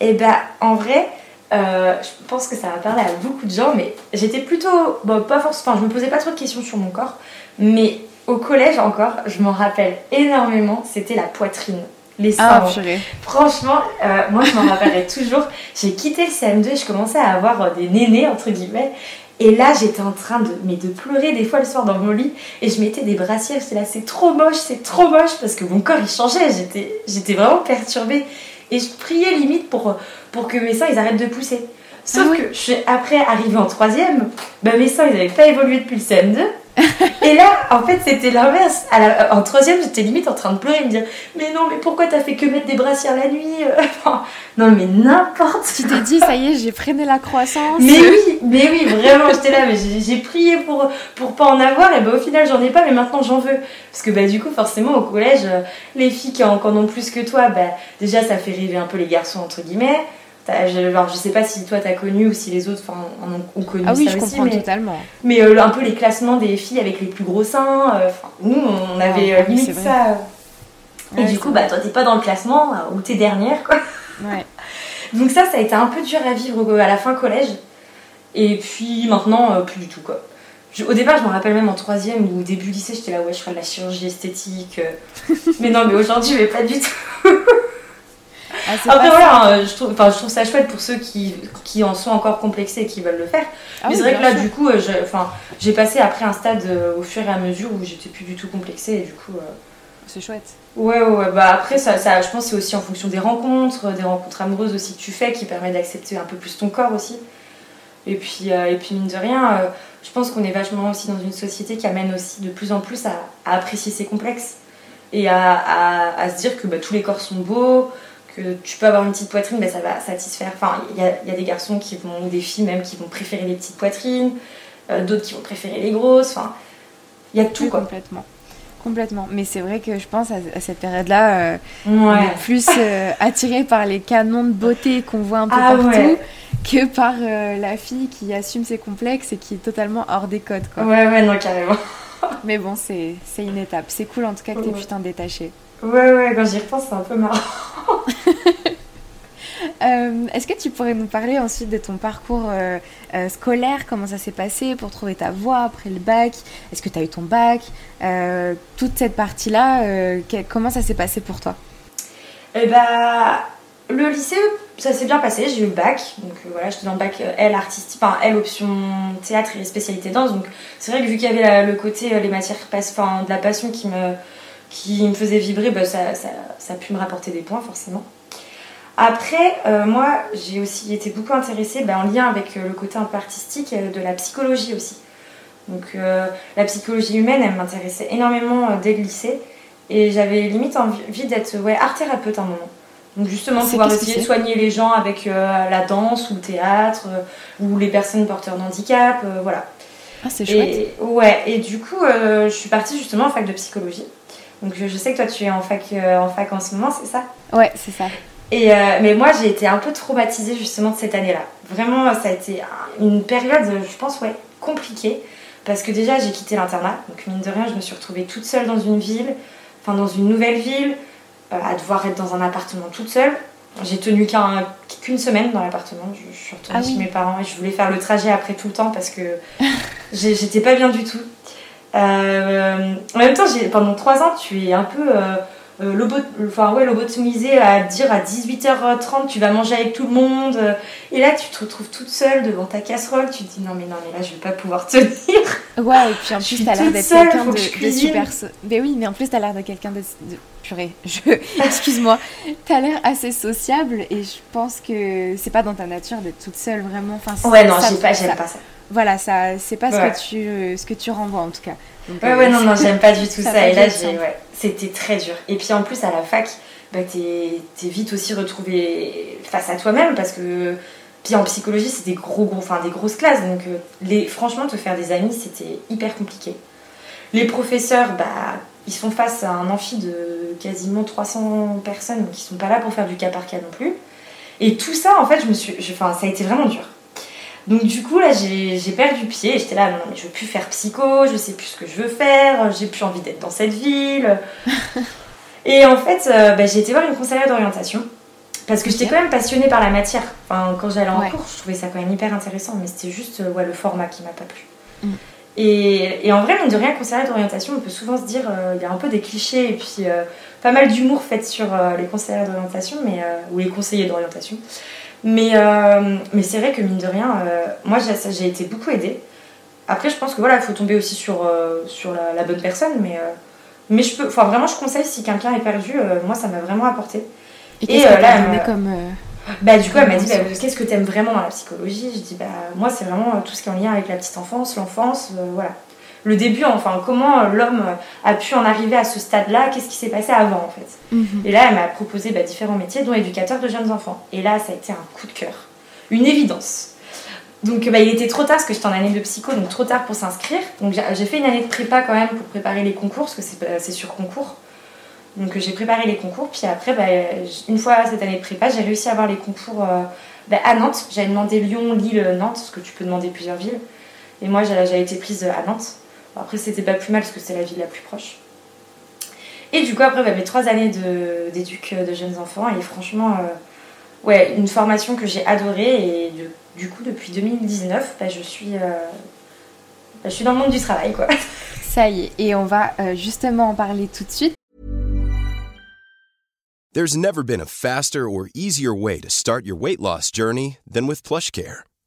Et bah, en vrai, euh, je pense que ça va parler à beaucoup de gens, mais j'étais plutôt. Bon, pas forcément. Enfin, je me posais pas trop de questions sur mon corps, mais au collège encore, je m'en rappelle énormément, c'était la poitrine. Les seins. Ah, purée. Franchement, euh, moi je m'en rappellerai toujours. J'ai quitté le CM2 et je commençais à avoir euh, des nénés, entre guillemets. Et là, j'étais en train de, mais de pleurer des fois le soir dans mon lit. Et je mettais des brassières. J'étais là, c'est trop moche, c'est trop moche. Parce que mon corps, il changeait. J'étais, j'étais vraiment perturbée. Et je priais limite pour, pour que mes seins, ils arrêtent de pousser. Sauf Ah oui. que je suis après arrivée en troisième, bah, mes seins, ils n'avaient pas évolué depuis le CM2. Et là, en fait, c'était l'inverse. En troisième, j'étais limite en train de pleurer, me dire Mais non, mais pourquoi t'as fait que mettre des brassières la nuit Enfin, Non, mais n'importe Tu t'es dit, ça y est, j'ai freiné la croissance. Mais oui, mais oui, vraiment, j'étais là, mais j'ai prié pour, pour pas en avoir, et bah au final, j'en ai pas, mais maintenant j'en veux. Parce que bah du coup, forcément, au collège, euh, les filles qui en, qui en ont plus que toi, bah déjà, ça fait rêver un peu les garçons, entre guillemets. Alors, je sais pas si toi t'as connu ou si les autres en ont, ont connu Ah oui, ça je aussi, comprends mais, totalement. mais euh, un peu les classements des filles avec les plus gros seins. euh, nous, on avait Ah, euh, oui, limite ça. euh. Et du coup, vrai. bah toi, t'es pas dans le classement, euh, ou t'es dernière, quoi. Ouais. Donc ça, ça a été un peu dur à vivre à la fin collège. Et puis maintenant, euh, plus du tout quoi. Je- au départ, je me rappelle même en troisième ou début lycée, j'étais là, ouais, je ferais de la chirurgie esthétique. euh. mais non, mais aujourd'hui, mais pas du tout. Ah, Après, voilà, hein, je trouve, enfin, je trouve ça chouette pour ceux qui, qui en sont encore complexés et qui veulent le faire. Ah mais oui, c'est vrai que là, sûr. du coup, euh, j'ai passé après un stade euh, au fur et à mesure où j'étais plus du tout complexée et du coup. euh, C'est chouette. Ouais, ouais, ouais. Bah après, ça, ça, je pense que c'est aussi en fonction des rencontres, des rencontres amoureuses aussi que tu fais qui permet d'accepter un peu plus ton corps aussi. Et puis, euh, et puis mine de rien, euh, je pense qu'on est vachement aussi dans une société qui amène aussi de plus en plus à, à apprécier ses complexes et à, à- à se dire que bah, tous les corps sont beaux, que tu peux avoir une petite poitrine, bah, ça va satisfaire. Enfin, il y a, il y a des garçons qui vont, ou des filles même, qui vont préférer les petites poitrines, euh, d'autres qui vont préférer les grosses. Enfin, il y a tout Oui, quoi. complètement. Complètement. Mais c'est vrai que je pense à, à cette période-là, euh, Ouais. on est plus euh, attiré par les canons de beauté qu'on voit un peu Ah partout ouais. que par euh, la fille qui assume ses complexes et qui est totalement hors des codes. Quoi. Ouais, ouais, non, carrément. Mais bon, c'est une étape. C'est cool en tout cas que tu Ouais. pu t'en détacher. Ouais, ouais, quand j'y repense, c'est un peu marrant. Euh, Est-ce que tu pourrais nous parler ensuite de ton parcours euh, euh, scolaire? Comment ça s'est passé pour trouver ta voie après le bac? Est-ce que tu as eu ton bac? Toute cette partie-là, comment ça s'est passé pour toi? Et bah, le lycée, ça s'est bien passé, j'ai eu le bac. Donc voilà, j'étais dans le bac L artistique, enfin L option théâtre et spécialité danse. Donc c'est vrai que vu qu'il y avait la- le côté, les matières passe, enfin, de la passion qui me, qui me faisait vibrer, bah, ça, ça, ça a pu me rapporter des points forcément. Après, euh, moi, j'ai aussi été beaucoup intéressée bah, en lien avec euh, le côté un peu artistique euh, de la psychologie aussi. Donc euh, la psychologie humaine, elle m'intéressait énormément dès le lycée. Et j'avais limite envie d'être ouais, art thérapeute à un moment. Donc justement pouvoir essayer de soigner les gens avec euh, la danse ou le théâtre euh, ou les personnes porteurs d'handicap, voilà. Ah, c'est chouette. Et, ouais, et du coup, je suis partie justement en fac de psychologie. Donc je, je sais que toi tu es en fac, euh, en fac en ce moment, c'est ça? Ouais, c'est ça. et euh, mais moi j'ai été un peu traumatisée justement de cette année-là. Vraiment, ça a été un- une période, je pense, ouais, compliquée. Parce que déjà j'ai quitté l'internat, donc mine de rien, je me suis retrouvée toute seule dans une ville, enfin dans une nouvelle ville, euh, à devoir être dans un appartement toute seule. J'ai tenu qu'un- qu'une semaine dans l'appartement, je, je suis retournée Ah oui. chez mes parents et je voulais faire le trajet après tout le temps parce que j'étais pas bien du tout. Euh, en même temps, pendant trois ans, tu es un peu euh, euh, lobo- enfin, ouais, lobotomisée à dire à 18h30 tu vas manger avec tout le monde. Et là, tu te retrouves toute seule devant ta casserole. Tu te dis non, mais non, mais là, je vais pas pouvoir tenir. Ouais, et puis en plus, t'as l'air d'être quelqu'un de, de super. Mais oui, mais en plus, t'as l'air de quelqu'un de, de- Purée, je... excuse-moi. T'as l'air assez sociable et je pense que c'est pas dans ta nature d'être toute seule, vraiment. Enfin, Ouais, non, j'ai pas, j'aime pas ça. Voilà, ça, c'est pas Ouais. ce, que tu, euh, ce que tu renvoies en tout cas. Donc, Ouais, euh, ouais, non, non, j'aime pas du tout ça Et là, ouais, c'était très dur. Et puis en plus, à la fac, bah, t'es, vite aussi retrouvé face à toi-même parce que. Puis en psychologie, c'est des, gros, gros, enfin, des grosses classes. Donc, euh, les, franchement, te faire des amis, c'était hyper compliqué. Les professeurs, bah, ils sont face à un amphi de quasiment 300 personnes, donc ils sont pas là pour faire du cas par cas non plus. Et tout ça, en fait, je me suis, je- enfin, ça a été vraiment dur. Donc du coup, là, j'ai perdu pied et j'étais là, non, mais je veux plus faire psycho, je sais plus ce que je veux faire, j'ai plus envie d'être dans cette ville. et en fait, euh, bah, j'ai été voir une conseillère d'orientation parce que j'étais quand même passionnée par la matière. Enfin, quand j'allais en Ouais. cours, je trouvais ça quand même hyper intéressant, mais c'était juste euh, ouais, le format qui m'a pas plu. Mm. Et, en vrai, mine de rien, conseillère d'orientation, on peut souvent se dire, il y a un peu des clichés et puis pas mal d'humour fait sur les conseillères d'orientation, mais ou les conseillers d'orientation. Mais, mais c'est vrai que mine de rien, moi j'ai été beaucoup aidée. Après, je pense que voilà, il faut tomber aussi sur, sur la, bonne personne, mais, mais je peux, enfin vraiment, je conseille si quelqu'un est perdu, moi ça m'a vraiment apporté. Et, là, comme bah, du coup, elle m'a dit bah, Qu'est-ce que tu aimes vraiment dans la psychologie? Je dis bah, Moi, c'est vraiment tout ce qui est en lien avec la petite enfance, l'enfance, euh, voilà. Le début, enfin, comment euh, l'homme a pu en arriver à ce stade-là? Qu'est-ce qui s'est passé avant, en fait? Mhm. Et là, elle m'a proposé bah, différents métiers, dont éducateur de jeunes enfants. Et là, ça a été un coup de cœur, une évidence. Donc, bah, il était trop tard parce que j'étais en année de psycho, donc trop tard pour s'inscrire. Donc, j'ai fait une année de prépa quand même pour préparer les concours, parce que c'est sur concours. Donc j'ai préparé les concours, puis après, bah, une fois cette année de prépa, j'ai réussi à avoir les concours euh, bah, à Nantes. J'avais demandé Lyon, Lille, Nantes, parce que tu peux demander plusieurs villes. Et moi, j'avais été prise à Nantes. Après, c'était pas plus mal, parce que c'est la ville la plus proche. Et du coup, après, bah, mes trois années d'éduc de, jeunes enfants, et franchement, euh, ouais, une formation que j'ai adorée. Et du coup, depuis 2019, je, suis, euh, je suis dans le monde du travail, quoi. Ça y est, et on va justement en parler tout de suite. There's never been a faster or easier way to start your weight loss journey than with PlushCare.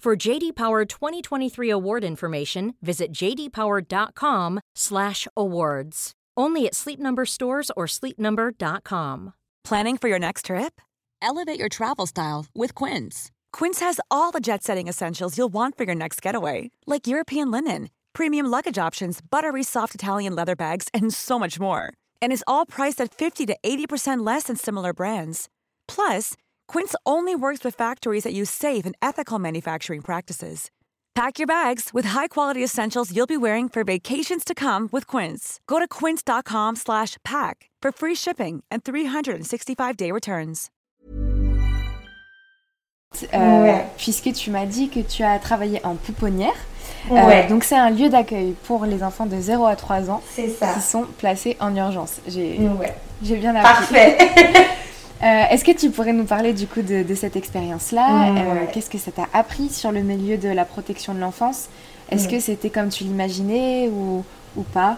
For JD Power 2023 award information, visit jdpower.com/awards. Only at Sleep Number stores or sleepnumber.com. Planning for your next trip? Elevate your travel style with Quince. Quince has all the jet-setting essentials you'll want for your next getaway, like European linen, premium luggage options, buttery soft Italian leather bags, and so much more and is all priced at 50 to 80% less than similar brands. Plus, Quince only works with factories that use safe and ethical manufacturing practices. Pack your bags with high-quality essentials you'll be wearing for vacations to come with Quince. Go to quince.com/pack for free shipping and 365-day returns. Euh, ouais. Puisque tu m'as dit que tu as travaillé en pouponnière. Euh, donc c'est un lieu d'accueil pour les enfants de 0 à 3 ans qui sont placés en urgence. J'ai bien appris. Parfait. Euh, est-ce que tu pourrais nous parler du coup de, cette expérience-là euh, Qu'est-ce que ça t'a appris sur le milieu de la protection de l'enfance? Est-ce que c'était comme tu l'imaginais ou, ou pas?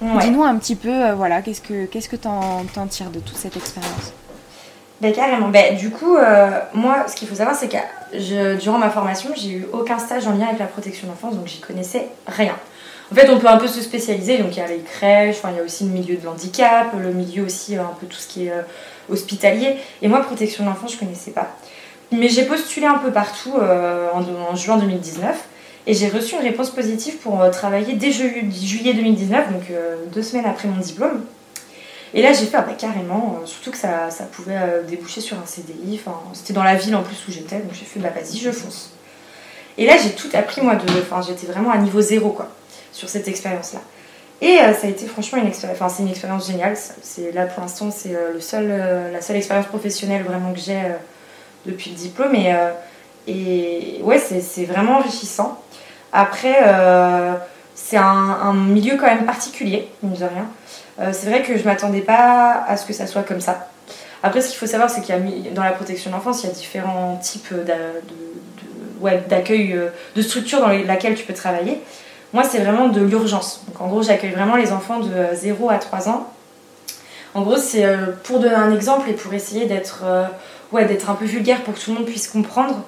Dis-nous un petit peu, voilà, qu'est-ce que qu'est-ce que t'en tires de toute cette expérience? Ben, carrément. Ben, du coup, euh, moi, ce qu'il faut savoir, c'est que durant ma formation, j'ai eu aucun stage en lien avec la protection de l'enfance, donc j'y connaissais rien. En fait, on peut un peu se spécialiser, donc il y a les crèches, il y a aussi le milieu de l'handicap, le milieu aussi, euh, un peu tout ce qui est euh, hospitalier. Et moi, protection de l'enfance, je connaissais pas. Mais j'ai postulé un peu partout en, en, juin 2019 et j'ai reçu une réponse positive pour travailler dès juillet 2019, donc deux semaines après mon diplôme. Et là, j'ai fait, ah bah, carrément, euh, surtout que ça, ça pouvait euh, déboucher sur un CDI. C'était dans la ville en plus où j'étais, donc j'ai fait, bah vas-y, je fonce. Et là, j'ai tout appris, moi, de. Enfin, j'étais vraiment à niveau zéro, quoi, sur cette expérience-là. Et euh, ça a été franchement une expérience, enfin, c'est une expérience géniale. C'est là pour l'instant, c'est le seul, la seule expérience professionnelle vraiment que j'ai depuis le diplôme. Et, et ouais, c'est vraiment enrichissant. Après, c'est un, milieu quand même particulier, mine de rien. Euh, c'est vrai que je m'attendais pas à ce que ça soit comme ça. Après, ce qu'il faut savoir, c'est qu'il y a dans la protection de l'enfance, il y a différents types d'accueil, de, de, structures dans lesquelles tu peux travailler. Moi, c'est vraiment de l'urgence. Donc, en gros, j'accueille vraiment les enfants de 0 à 3 ans. En gros, c'est euh, pour donner un exemple et pour essayer d'être euh, ouais, d'être un peu vulgaire pour que tout le monde puisse comprendre.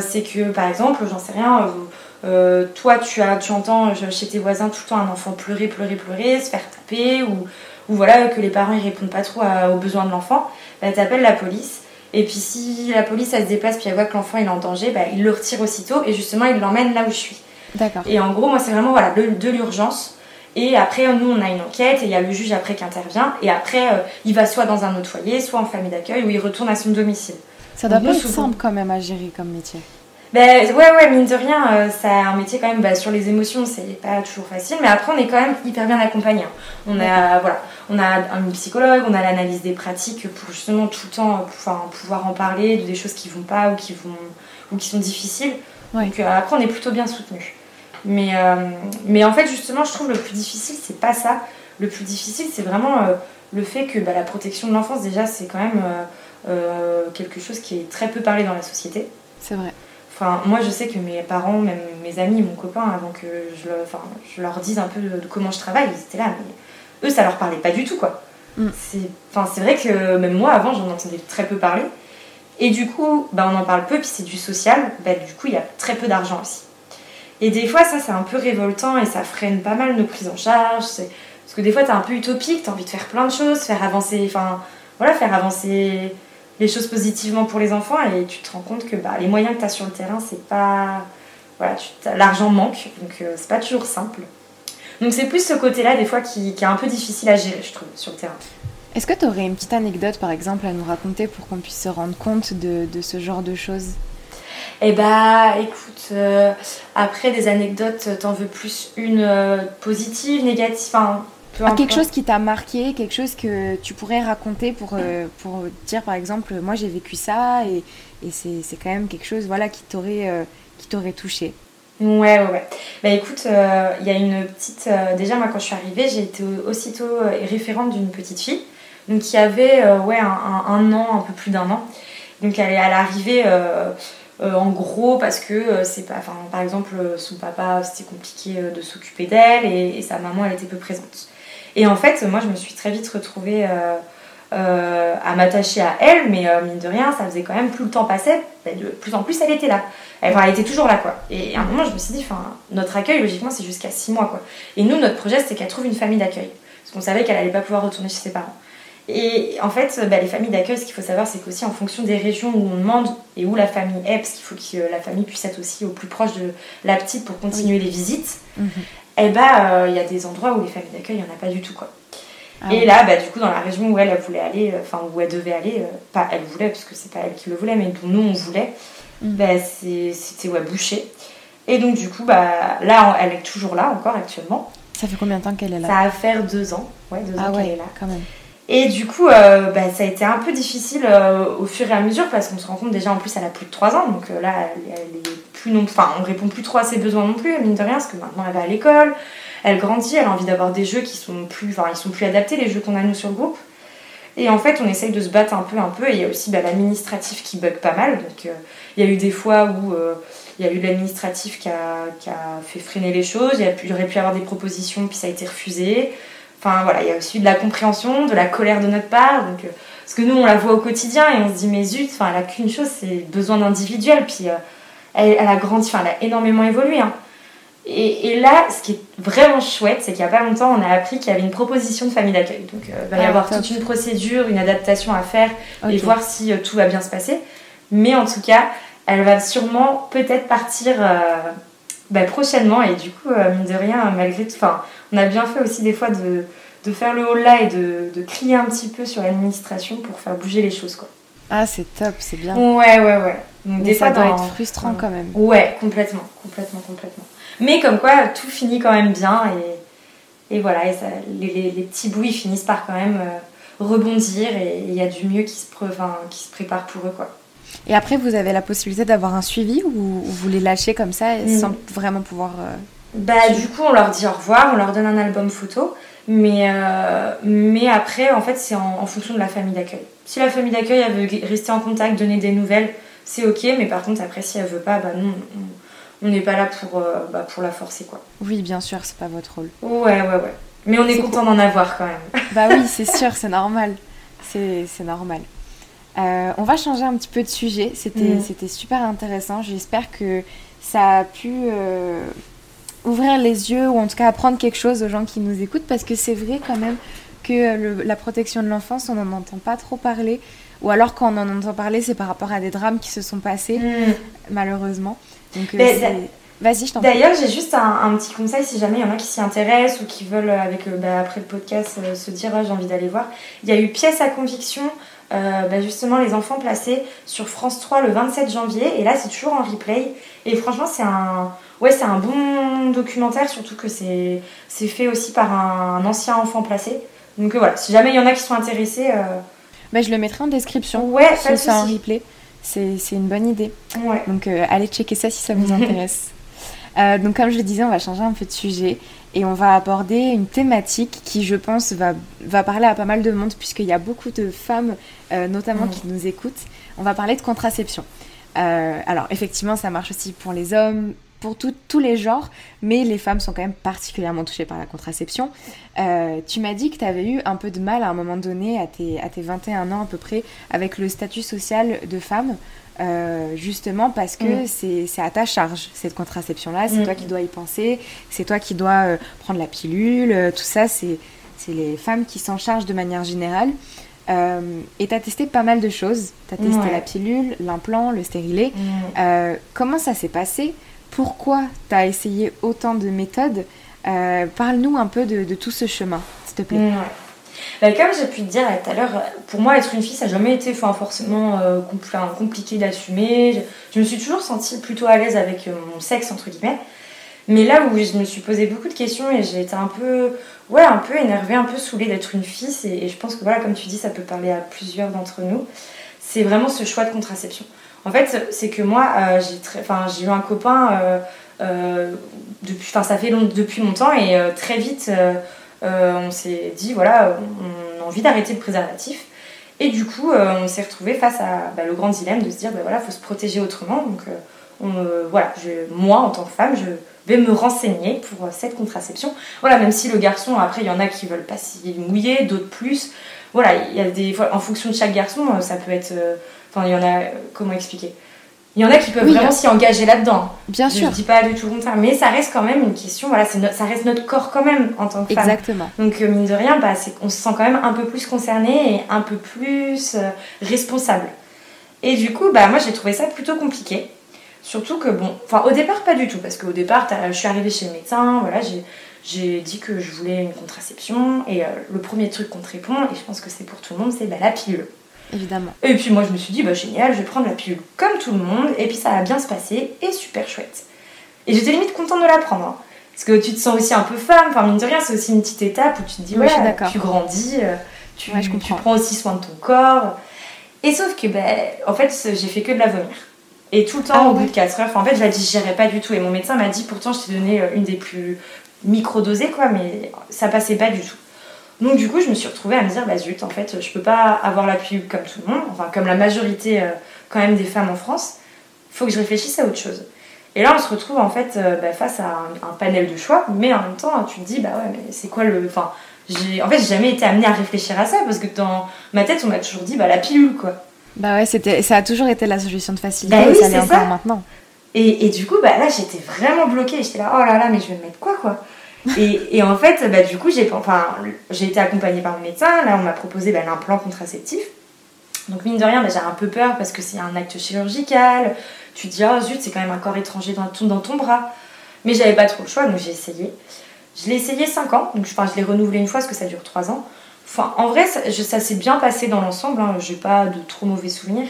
c'est que, par exemple, j'en sais rien, toi, tu, as, tu entends chez tes voisins tout le temps un enfant pleurer, pleurer, pleurer, se faire taper, ou, voilà, que les parents ils répondent pas trop aux besoins de l'enfant, bah, tu appelles la police. Et puis si la police elle se déplace puis elle voit que l'enfant est en danger, bah, il le retire aussitôt et justement il l'emmène là où je suis. D'accord. Et en gros, moi c'est vraiment voilà, de, l'urgence. Et après, nous, on a une enquête et il y a le juge après qui intervient. Et après, euh, il va soit dans un autre foyer, soit en famille d'accueil, ou il retourne à son domicile. Ça doit pas être simple quand même à gérer comme métier. Ben, ouais, ouais, mine de rien, euh, c'est un métier quand même bah, sur les émotions, c'est pas toujours facile, mais après on est quand même hyper bien accompagné. Hein. On a, voilà, on a un psychologue, on a l'analyse des pratiques pour justement tout le temps pouvoir, pouvoir en parler de des choses qui vont pas ou qui, vont, ou qui sont difficiles. Donc euh, après on est plutôt bien soutenu. Mais, euh, mais en fait, justement, je trouve le plus difficile, c'est pas ça. Le plus difficile, c'est vraiment le fait que bah, la protection de l'enfance, déjà, c'est quand même quelque chose qui est très peu parlé dans la société. C'est vrai. Enfin, moi, je sais que mes parents, même mes amis, mon copain, avant que je, enfin, je leur dise un peu de, comment je travaille, ils étaient là, mais eux, ça leur parlait pas du tout, quoi. Mm. C'est vrai que même moi, avant, j'en entendais très peu parler. Et du coup, bah, on en parle peu, puis c'est du social, bah, du coup, il y a très peu d'argent aussi. Et des fois, ça, c'est un peu révoltant et ça freine pas mal nos prises en charge. Parce que des fois, t'es un peu utopique, t'as envie de faire plein de choses, faire avancer, enfin, voilà, faire avancer les choses positivement pour les enfants et tu te rends compte que bah, les moyens que tu as sur le terrain, c'est pas. Voilà, l'argent manque, donc euh, c'est pas toujours simple. Donc c'est plus ce côté-là, des fois, qui, est un peu difficile à gérer, je trouve, sur le terrain. Est-ce que tu aurais une petite anecdote, par exemple, à nous raconter pour qu'on puisse se rendre compte de, ce genre de choses? Eh bah, écoute, euh, après des anecdotes, t'en veux plus une euh, positive, négative, enfin, ah, quelque chose qui t'a marqué, quelque chose que tu pourrais raconter pour, euh, pour dire par exemple, moi j'ai vécu ça et, et c'est quand même quelque chose voilà, qui t'aurait t'aurait touché. Ouais, ouais, ouais. Bah écoute, euh, il y a une petite. déjà, moi quand je suis arrivée, j'ai été aussitôt référente d'une petite fille donc, qui avait ouais, un, un, an, un peu plus d'un an. Donc elle est à l'arrivée. En gros parce que c'est pas par exemple son papa c'était compliqué de s'occuper d'elle et, sa maman elle était peu présente et en fait, moi, je me suis très vite retrouvée euh, euh, à m'attacher à elle, mais euh, mine de rien, ça faisait quand même plus le temps passait, de plus en plus, elle était là. Elle, elle était toujours là, quoi. Et à un moment, je me suis dit, enfin, notre accueil, logiquement, c'est jusqu'à 6 mois, quoi. Et nous, notre projet, c'était qu'elle trouve une famille d'accueil. Parce qu'on savait qu'elle allait pas pouvoir retourner chez ses parents. Et en fait, bah, les familles d'accueil, ce qu'il faut savoir, c'est qu'aussi en fonction des régions où on demande et où la famille est, parce qu'il faut que la famille puisse être aussi au plus proche de la petite pour continuer les visites, mhm eh bah, il euh, y a des endroits où les familles d'accueil, il n'y en a pas du tout, quoi. Ah et là, bah, du coup, dans la région où elle, voulait aller, euh, enfin, où elle devait aller, euh, pas elle voulait, parce que c'est pas elle qui le voulait, mais dont nous, on voulait, mm. bah, c'était ouais, bouché. Et donc, du coup, bah, là, elle est toujours là, encore, actuellement. Ça fait combien de temps qu'elle est là? Ça va faire deux ans, ouais, deux ah ans qu'elle est là. quand même. Et du coup, bah, ça a été un peu difficile au fur et à mesure parce qu'on se rend compte déjà en plus elle a plus de 3 ans, donc là elle, elle, est non, enfin, on répond plus trop à ses besoins non plus, mine de rien, parce que maintenant elle va à l'école, elle grandit, elle a envie d'avoir des jeux qui sont plus, enfin, ils sont plus adaptés, les jeux qu'on a nous sur le groupe. Et en fait, on essaye de se battre un peu, un peu. Et il y a aussi bah, l'administratif qui bug pas mal. Donc, euh, il y a eu des fois où euh, il y a eu l'administratif qui a, qui a, fait freiner les choses. Il, y, aurait pu y avoir des propositions, puis ça a été refusé. Enfin, voilà, il y a aussi de la compréhension, de la colère de notre part. Donc, euh, parce que nous, on la voit au quotidien et on se dit, mais zut, enfin, elle a qu'une chose, c'est besoin d'individuel. Puis, elle, a grandi, enfin, elle a énormément évolué. Hein. Et, là, ce qui est vraiment chouette, c'est qu'il n'y a pas longtemps, on a appris qu'il y avait une proposition de famille d'accueil. Donc, euh, il va y ah, avoir toute une procédure, une adaptation à faire et voir si euh, tout va bien se passer. Mais en tout cas, elle va sûrement peut-être partir euh, bah, prochainement. Et du coup, mine de rien, malgré tout, on a bien fait aussi des fois de, de faire le haut là et de, de crier un petit peu sur l'administration pour faire bouger les choses. Quoi. Ah, c'est top, c'est bien. Ouais, ouais, ouais. Donc, des ça doit être frustrant quand même. Ouais, complètement, complètement, complètement. Mais comme quoi, tout finit quand même bien et, et voilà, et ça, les, les, petits bouts ils finissent par quand même euh, rebondir et il y a du mieux qui se, enfin, qui se prépare pour eux, quoi. Et après, vous avez la possibilité d'avoir un suivi ou vous les lâchez comme ça mm. sans vraiment pouvoir. Euh, bah, du coup, on leur dit au revoir, on leur donne un album photo. Mais, euh, mais après, en fait, c'est en, en, fonction de la famille d'accueil. Si la famille d'accueil veut rester en contact, donner des nouvelles, c'est ok, mais par contre, après, si elle veut pas, bah non, on n'est pas là pour, euh, bah, pour la forcer, quoi. Oui, bien sûr, c'est pas votre rôle. Ouais, ouais, ouais. Mais on est, content d'en avoir quand même. Bah oui, c'est sûr, c'est normal. C'est normal. Euh, on va changer un petit peu de sujet. C'était mm. super intéressant. J'espère que ça a pu ouvrir les yeux ou en tout cas apprendre quelque chose aux gens qui nous écoutent parce que c'est vrai quand même que la protection de l'enfance, on n'en entend pas trop parler. Ou alors quand on en entend parler, c'est par rapport à des drames qui se sont passés, mm. malheureusement. Donc, Vas-y, je t'en D'ailleurs, j'ai juste un, petit conseil si jamais il y en a qui s'y intéressent ou qui veulent, avec bah, après le podcast, se dire j'ai envie d'aller voir. Il y a eu Pièce à conviction euh, bah, justement les enfants placés sur France 3 le 27 janvier. Et là c'est toujours en replay. Et franchement c'est un ouais c'est un bon documentaire surtout que c'est c'est fait aussi par un, ancien enfant placé. Donc euh, voilà. Si jamais il y en a qui sont intéressés euh, bah, je le mettrai en description. Ouais c'est en replay c'est une bonne idée. Ouais. donc allez checker ça si ça vous intéresse donc comme je le disais on va changer un peu de sujet et on va aborder une thématique qui, je pense, va, va parler à pas mal de monde, puisqu'il y a beaucoup de femmes, euh, notamment, qui nous écoutent. On va parler de contraception. Euh, alors, effectivement, ça marche aussi pour les hommes, pour tous les genres, mais les femmes sont quand même particulièrement touchées par la contraception. Euh, tu m'as dit que tu avais eu un peu de mal à un moment donné, à tes, à tes 21 ans à peu près, avec le statut social de femme. Euh, justement parce que mm. c'est à ta charge cette contraception-là, c'est mm. toi qui dois y penser, c'est toi qui dois euh, prendre la pilule, euh, tout ça, c'est les femmes qui s'en chargent de manière générale. et tu as testé pas mal de choses, tu as testé la pilule, l'implant, le stérilet. Mm. comment ça s'est passé? Pourquoi tu as essayé autant de méthodes? Parle-nous un peu de, tout ce chemin, s'il te plaît. Bah, comme j'ai pu te dire tout à l'heure, pour moi, être une fille, ça n'a jamais été forcément euh, compliqué d'assumer. Je, me suis toujours sentie plutôt à l'aise avec euh, mon sexe, entre guillemets. Mais là où je me suis posé beaucoup de questions et j'ai été un peu, ouais, un peu énervée, un peu saoulée d'être une fille, et, je pense que voilà, comme tu dis, ça peut parler à plusieurs d'entre nous, c'est vraiment ce choix de contraception. En fait, c'est que moi, euh, j'ai eu un copain depuis, ça fait depuis longtemps et très vite on s'est dit, voilà, on a envie d'arrêter le préservatif. Et du coup, euh, on s'est retrouvé face à bah, le grand dilemme de se dire, bah, voilà, faut se protéger autrement. Donc, euh, voilà, moi, en tant que femme, je vais me renseigner pour cette contraception. Voilà, même si le garçon, après, il y en a qui veulent pas s'y mouiller, d'autres plus. Voilà, il y a des, en fonction de chaque garçon, ça peut être. Enfin, il y en a. Comment expliquer? Il y en a qui peuvent vraiment s'y engager là-dedans. Bien sûr. Je dis pas du tout le contraire, mais ça reste quand même une question. Voilà, ça reste notre corps quand même en tant que femme. Exactement. Donc euh, mine de rien, bah, on se sent quand même un peu plus concerné et un peu plus euh, responsable. Et du coup, bah moi j'ai trouvé ça plutôt compliqué. Surtout que bon, enfin au départ pas du tout, parce qu'au départ je suis arrivée chez le médecin, voilà, j'ai dit que je voulais une contraception et euh, le premier truc qu'on te répond, et je pense que c'est pour tout le monde, c'est bah, la pilule. Évidemment. Et puis moi je me suis dit, bah génial, je vais prendre la pilule comme tout le monde, et puis ça va bien se passer, et super chouette. Et j'étais limite contente de la prendre. Hein. parce que tu te sens aussi un peu femme, enfin mine de rien, c'est aussi une petite étape où tu te dis, ouais, tu grandis, euh, tu, tu, prends aussi soin de ton corps. Et sauf que, ben, en fait, j'ai fait que de la vomir. Et tout le temps, ah au bout de 4 heures, en fait, je la digérais pas du tout. Et mon médecin m'a dit, pourtant, je t'ai donné euh, une des plus micro-dosées, quoi, mais ça passait pas du tout. Donc du coup, je me suis retrouvée à me dire, bah zut, en fait, je peux pas avoir la pub comme tout le monde, enfin comme la majorité euh, quand même des femmes en France. Faut que je réfléchisse à autre chose. Et là, on se retrouve en fait euh, bah, face à un, panel de choix, mais en même temps, tu te dis, bah ouais, mais c'est quoi le... Enfin, j'ai... En fait, j'ai jamais été amenée à réfléchir à ça, parce que dans ma tête, on m'a toujours dit, bah la pilule, quoi. Bah ouais, c'était... ça a toujours été la solution de facilité, bah et ça l'est encore maintenant. Et, et, du coup, bah là, j'étais vraiment bloquée. J'étais là, oh là là, mais je vais me mettre quoi, quoi? Et, en fait, bah, du coup, j'ai enfin, été accompagnée par le médecin. Là, on m'a proposé bah, l'implant contraceptif. Donc, mine de rien, bah, j'ai un peu peur parce que c'est un acte chirurgical. Tu te dis, oh zut, c'est quand même un corps étranger dans ton, dans ton bras. Mais j'avais pas trop le choix, donc j'ai essayé. Je l'ai essayé 5 ans, donc enfin, je l'ai renouvelé une fois parce que ça dure 3 ans. Enfin, en vrai, ça, s'est bien passé dans l'ensemble. Hein. J'ai pas de trop mauvais souvenirs.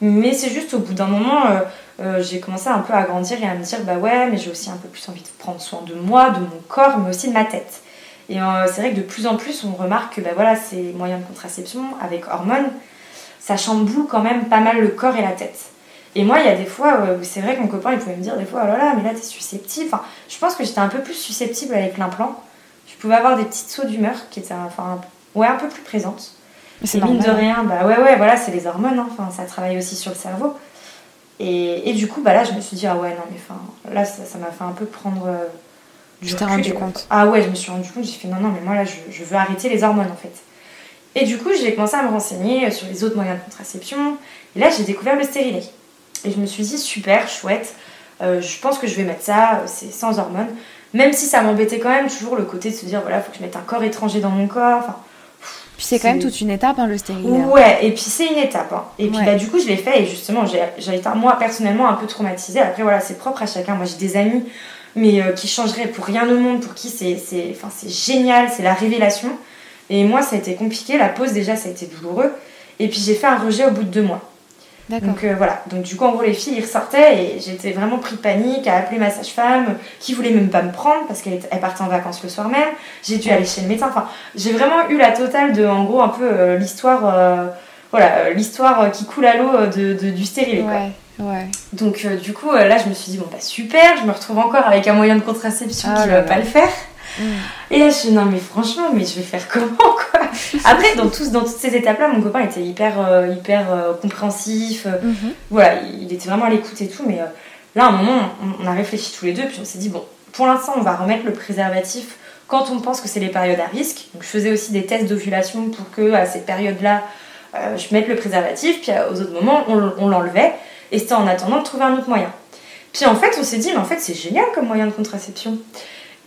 Mais c'est juste au bout d'un moment, euh, euh, j'ai commencé un peu à grandir et à me dire bah ouais, mais j'ai aussi un peu plus envie de prendre soin de moi, de mon corps, mais aussi de ma tête. Et euh, c'est vrai que de plus en plus, on remarque que bah voilà, ces moyens de contraception avec hormones, ça chamboule quand même pas mal le corps et la tête. Et moi, il y a des fois, c'est vrai que mon copain, il pouvait me dire des fois, oh là là, mais là, t'es susceptible. Enfin, je pense que j'étais un peu plus susceptible avec l'implant. Je pouvais avoir des petites sauts d'humeur qui étaient un peu plus présentes. C'est mine de rien, bah ouais, ouais, voilà, c'est les hormones, hein. enfin, ça travaille aussi sur le cerveau. Et, et, du coup, bah là, je me suis dit, ah ouais, non, mais enfin, là, ça m'a fait un peu prendre. Euh, du tu t'es rendu compte Ah ouais, je me suis rendu compte, j'ai fait, non, non, mais moi là, je, je, veux arrêter les hormones en fait. Et du coup, j'ai commencé à me renseigner sur les autres moyens de contraception. Et là, j'ai découvert le stérilet. Et je me suis dit, super, chouette, euh, je pense que je vais mettre ça, c'est sans hormones. Même si ça m'embêtait quand même toujours le côté de se dire, voilà, faut que je mette un corps étranger dans mon corps. Enfin, Puis c'est quand même toute une étape, hein, le stérilet. Ouais, et puis c'est une étape. hein. Et puis Ouais. bah, du coup, je l'ai fait et justement, j'ai été, moi, personnellement, un peu traumatisée. Après, voilà, c'est propre à chacun. Moi, j'ai des amis, mais euh, qui changeraient pour rien au monde, pour qui c'est c'est- enfin, c'est génial, c'est la révélation. Et moi, ça a été compliqué. La pause, déjà, ça a été douloureux. Et puis, j'ai fait un rejet au bout de deux mois. Donc euh, voilà, donc du coup en gros les filles ils ressortaient et j'étais vraiment pris de panique à appeler ma sage-femme qui voulait même pas me prendre parce qu'elle partait en vacances le soir même. J'ai dû aller chez le médecin. Enfin, j'ai vraiment eu la totale de en gros un peu euh, l'histoire euh, voilà, l'histoire qui coule à l'eau de, de- du stérilet quoi. Ouais, ouais. Donc euh, du coup euh, là je me suis dit bon bah super, je me retrouve encore avec un moyen de contraception Ah qui va pas le faire. Et là je suis non mais franchement mais je vais faire comment quoi. Après dans, tous, dans toutes ces étapes là mon copain était hyper euh, hyper euh, compréhensif. euh, Mhm. voilà, il était vraiment à l'écoute et tout, mais là, à un moment, on, on a réfléchi tous les deux, puis on s'est dit, bon, pour l'instant, on va remettre le préservatif quand on pense que c'est les périodes à risque. Donc, je faisais aussi des tests d'ovulation pour que, à ces périodes-là, je mette le préservatif, puis aux autres moments, on, on l'enlevait, et c'était en attendant de trouver un autre moyen. Puis en fait, on s'est dit, mais en fait, c'est génial comme moyen de contraception.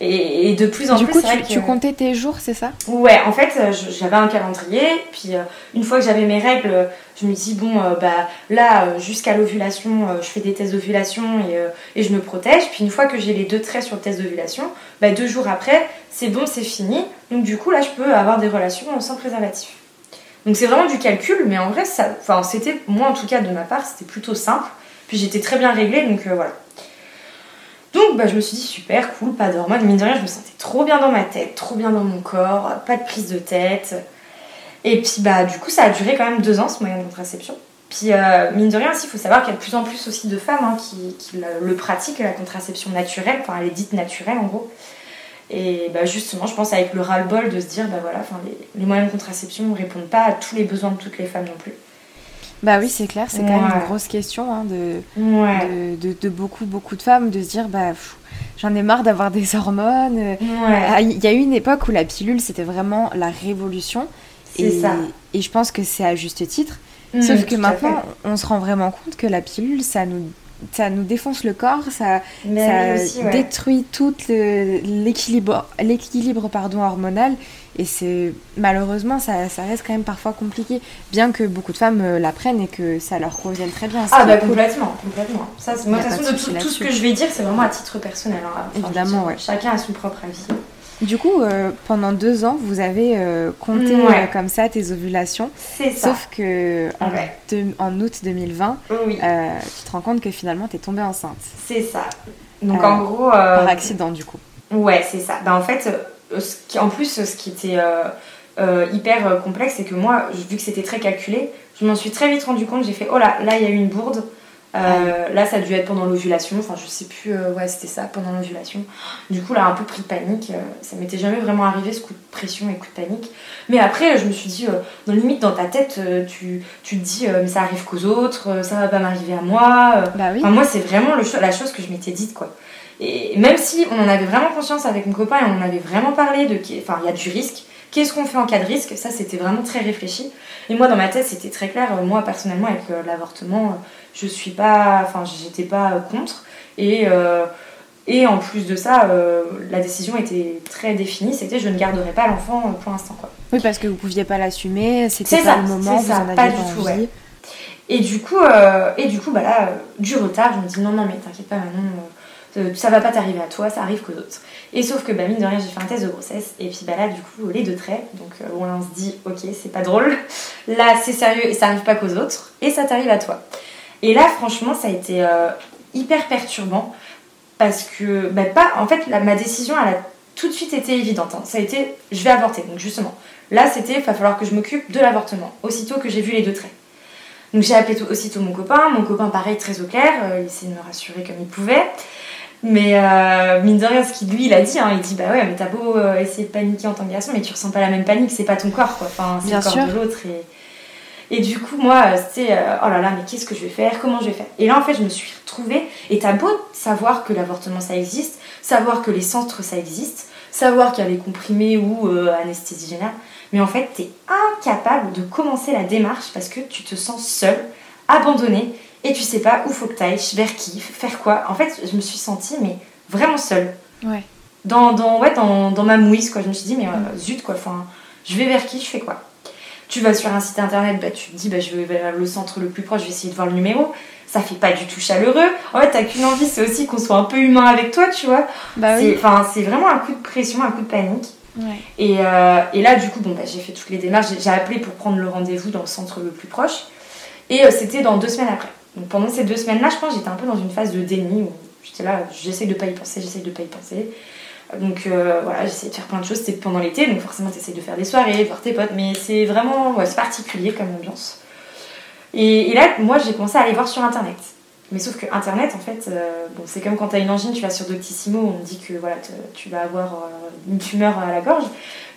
Et, et de plus en Du plus, coup, c'est vrai tu, que- tu comptais tes jours, c'est ça? Ouais, en fait, euh, j'avais un calendrier, puis euh, une fois que j'avais mes règles, je me dis, bon, euh, bah là, jusqu'à l'ovulation, je fais des tests d'ovulation et, et je me protège. Puis une fois que j'ai les deux traits sur le test d'ovulation, bah deux jours après, c'est bon, c'est fini. Donc du coup, là, je peux avoir des relations sans préservatif. Donc c'est vraiment du calcul, mais en vrai, ça, enfin, c'était, moi en tout cas, de ma part, c'était plutôt simple. Puis j'étais très bien réglée, donc euh, voilà. Donc bah, je me suis dit super cool, pas d'hormones, mine de rien je me sentais trop bien dans ma tête, trop bien dans mon corps, pas de prise de tête. Et puis bah du coup ça a duré quand même deux ans ce moyen de contraception. Puis euh, mine de rien aussi il faut savoir qu'il y a de plus en plus aussi de femmes hein, qui, le, pratiquent, la contraception naturelle, enfin elle est dite naturelle en gros. Et bah justement je pense avec le ras-le-bol de se dire bah voilà, les moyens de contraception ne répondent pas à tous les besoins de toutes les femmes non plus. Bah oui, c'est clair, c'est quand même une grosse question hein, de, Ouais. de, de- de beaucoup, beaucoup de femmes de se dire, bah j'en ai marre d'avoir des hormones. euh, Ouais. Ah, Il y a eu une époque où la pilule, c'était vraiment la révolution. Et, ça. Et je pense que c'est à juste titre. Mmh, Sauf que maintenant, on se rend vraiment compte que la pilule, ça nous, ça nous défonce le corps, ça, Mais ça oui aussi, ouais. détruit tout l'équilibre hormonal et c'est malheureusement ça, ça reste quand même parfois compliqué bien que beaucoup de femmes euh, la prennent et que ça leur convienne très bien Ah bah complètement, complètement. Ça, moi, de toute façon, tout, tout ce que je vais dire, c'est vraiment à titre personnel. hein. Enfin, Évidemment, ouais. Chacun a son propre avis. du coup euh, pendant deux ans vous avez euh, compté Ouais. euh, comme ça tes ovulations C'est ça. sauf que en, Ouais. en août 2020 Oui, euh, tu te rends compte que finalement t'es tombée enceinte c'est ça. Donc en gros. par accident du coup Ouais, c'est ça. Bah, en fait, ce qui, en plus, ce qui était euh, euh, hyper euh, complexe, c'est que moi, vu que c'était très calculé, je m'en suis très vite rendu compte. J'ai fait, oh là, là, il y a eu une bourde. Euh, là, ça a dû être pendant l'ovulation. Enfin, je sais plus. euh, ouais, c'était ça, pendant l'ovulation. Du coup, là, un peu pris de panique. euh, ça m'était jamais vraiment arrivé, ce coup de pression et coup de panique. Mais après, je me suis dit, euh, dans limite, dans ta tête, euh, tu, tu te dis, euh, mais ça arrive qu'aux autres, euh, ça va pas m'arriver à moi. euh, bah oui Enfin, moi, c'est vraiment le la chose que je m'étais dite, quoi. Et même si on en avait vraiment conscience avec mon copain et on en avait vraiment parlé de enfin, il y a du risque. Qu'est-ce qu'on fait en cas de risque Ça, c'était vraiment très réfléchi. Et moi, dans ma tête, c'était très clair. Euh, Moi, personnellement, avec euh, l'avortement, euh, je suis pas, enfin, j'étais pas contre. Et euh, et en plus de ça, euh, la décision était très définie. C'était je ne garderai pas l'enfant pour l'instant, quoi. oui parce que vous pouviez pas l'assumer c'était pas ça, le moment vous ça, en pas du tout, ouais. Et du coup, euh, et du coup bah là, du retard, je me dis non, non, mais t'inquiète pas, Manon, ça va pas t'arriver à toi, ça arrive qu'aux autres. Et sauf que, bah, mine de rien, j'ai fait un test de grossesse, et puis bah là, du coup, les deux traits, donc euh, on se dit, ok, c'est pas drôle, là, c'est sérieux, et ça arrive pas qu'aux autres, et ça t'arrive à toi. Et là, franchement, ça a été euh, hyper perturbant, parce que, bah, pas, en fait, ma décision, elle a tout de suite été évidente. hein. Ça a été, je vais avorter, donc justement. Là, c'était, il va falloir que je m'occupe de l'avortement, aussitôt que j'ai vu les deux traits. Donc j'ai appelé aussitôt mon copain, mon copain pareil très au clair, euh, il essayait de me rassurer comme il pouvait. Mais euh, mine de rien, ce qu'il lui il a dit, hein, il dit bah ouais mais t'as beau euh, essayer de paniquer en tant que garçon, mais tu ressens pas la même panique, c'est pas ton corps quoi, enfin c'est le corps sûr. de l'autre. Et... et du coup moi euh, c'était euh, oh là là mais qu'est-ce que je vais faire, comment je vais faire? Et là en fait je me suis retrouvée, et t'as beau savoir que l'avortement ça existe, savoir que les centres ça existe, savoir qu'il y a les comprimés ou euh, anesthésie générale, mais en fait t'es incapable de commencer la démarche parce que tu te sens seule, abandonnée, et tu sais pas où faut que t'ailles, vers qui, faire quoi. En fait, je me suis sentie mais vraiment seule. Ouais. Dans, dans, ouais, dans, dans ma mouise, quoi. Je me suis dit, mais euh, zut, quoi. Enfin, je vais vers qui, je fais quoi. Tu vas sur un site internet, bah, tu te dis bah, je vais vers le centre le plus proche, je vais essayer de voir le numéro. Ça fait pas du tout chaleureux. En fait, t'as qu'une envie, c'est aussi qu'on soit un peu humain avec toi, tu vois. Bah C'est- oui. Enfin, c'est vraiment un coup de pression, un coup de panique. Ouais. Et, euh, et là, du coup, bon, bah, j'ai fait toutes les démarches. J'ai- J'ai appelé pour prendre le rendez-vous dans le centre le plus proche. Et euh, c'était dans deux semaines après. Donc pendant ces deux semaines-là, je pense j'étais un peu dans une phase de déni où j'étais là, j'essaye de pas y penser, j'essaye de pas y penser. Donc euh, voilà, j'essayais de faire plein de choses. C'était pendant l'été, donc forcément, t'essayes de faire des soirées, de voir tes potes. Mais c'est vraiment particulier comme ambiance. Et là, moi, j'ai commencé à aller voir sur Internet. Mais sauf que Internet, en fait, euh, bon, c'est comme quand t'as une angine, tu vas sur Doctissimo, on te dit que voilà, te- tu vas avoir euh, une tumeur à la gorge.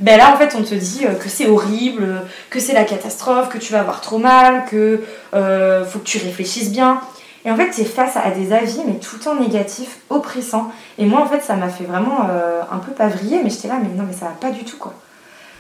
Ben là, en fait, on te dit euh, que c'est horrible, que c'est la catastrophe, que tu vas avoir trop mal, que faut que tu réfléchisses bien. Et en fait, t'es face à des avis, mais tout le temps négatifs, oppressants. Et moi, en fait, ça m'a fait vraiment un peu pavriller, mais j'étais là, mais non, mais ça va pas du tout, quoi.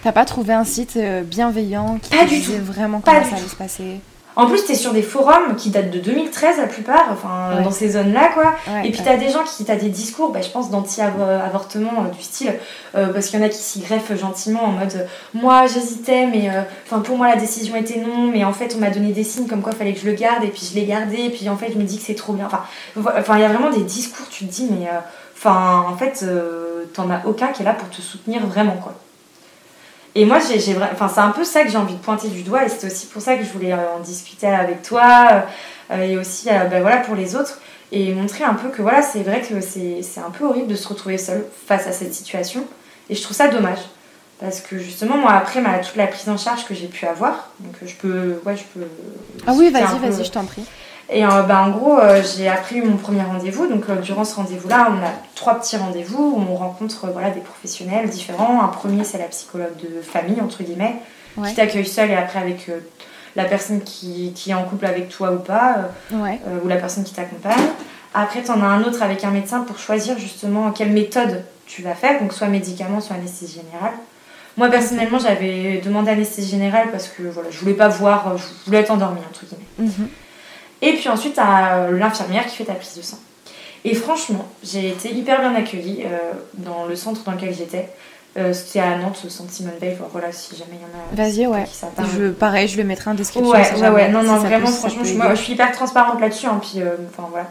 T'as pas trouvé un site bienveillant qui Pas te du disait tout. vraiment Pas comment ça allait se passer? En plus, t'es sur des forums qui datent de 2013 la plupart, enfin, Ouais. dans ces zones-là, quoi. Ouais, Et puis ouais. t'as des gens qui, t'as des discours, bah, je pense, d'anti-avortement euh, du style, euh, parce qu'il y en a qui s'y greffent gentiment en mode, moi j'hésitais, mais euh, pour moi la décision était non, mais en fait on m'a donné des signes comme quoi fallait que je le garde, et puis je l'ai gardé, et puis en fait je me dis que c'est trop bien. Enfin, il y a vraiment des discours, tu te dis, mais euh, en fait t'en as aucun qui est là pour te soutenir vraiment, quoi. Et moi, j'ai, j'ai enfin, c'est un peu ça que j'ai envie de pointer du doigt, et c'était aussi pour ça que je voulais euh, en discuter avec toi, euh, et aussi euh, ben voilà, pour les autres, et montrer un peu que voilà, c'est vrai que c'est, c'est un peu horrible de se retrouver seul face à cette situation, et je trouve ça dommage. Parce que justement, moi, après ma, toute la prise en charge que j'ai pu avoir, donc euh, je peux. Ouais, je peux. Ah oui, vas-y, vas-y, je t'en prie. Et euh, bah, en gros, euh, j'ai eu mon premier rendez-vous. Donc, euh, durant ce rendez-vous-là, on a trois petits rendez-vous où on rencontre voilà, des professionnels différents. Un premier, c'est la psychologue de famille, entre guillemets, Ouais. qui t'accueille seule et après avec euh, la personne qui, qui est en couple avec toi ou pas, Ouais. ou la personne qui t'accompagne. Après, tu en as un autre avec un médecin pour choisir justement quelle méthode tu vas faire, donc soit médicament, soit anesthésie générale. Moi, personnellement, j'avais demandé anesthésie générale parce que voilà, je voulais pas voir, je voulais être endormie, entre guillemets. Mhm. Et puis ensuite, t'as euh, l'infirmière qui fait ta prise de sang. Et franchement, j'ai été hyper bien accueillie euh, dans le centre dans lequel j'étais. Euh, C'était à Nantes, au centre Simone Veil. Voilà, si jamais il y en a. Vas-y, ouais. qui. Je, pareil, je le mettrai en description. Ouais, ouais, ouais. Non, non, vraiment, peut- franchement, je, aider. moi, je suis hyper transparente là-dessus. hein, puis, euh, enfin, voilà.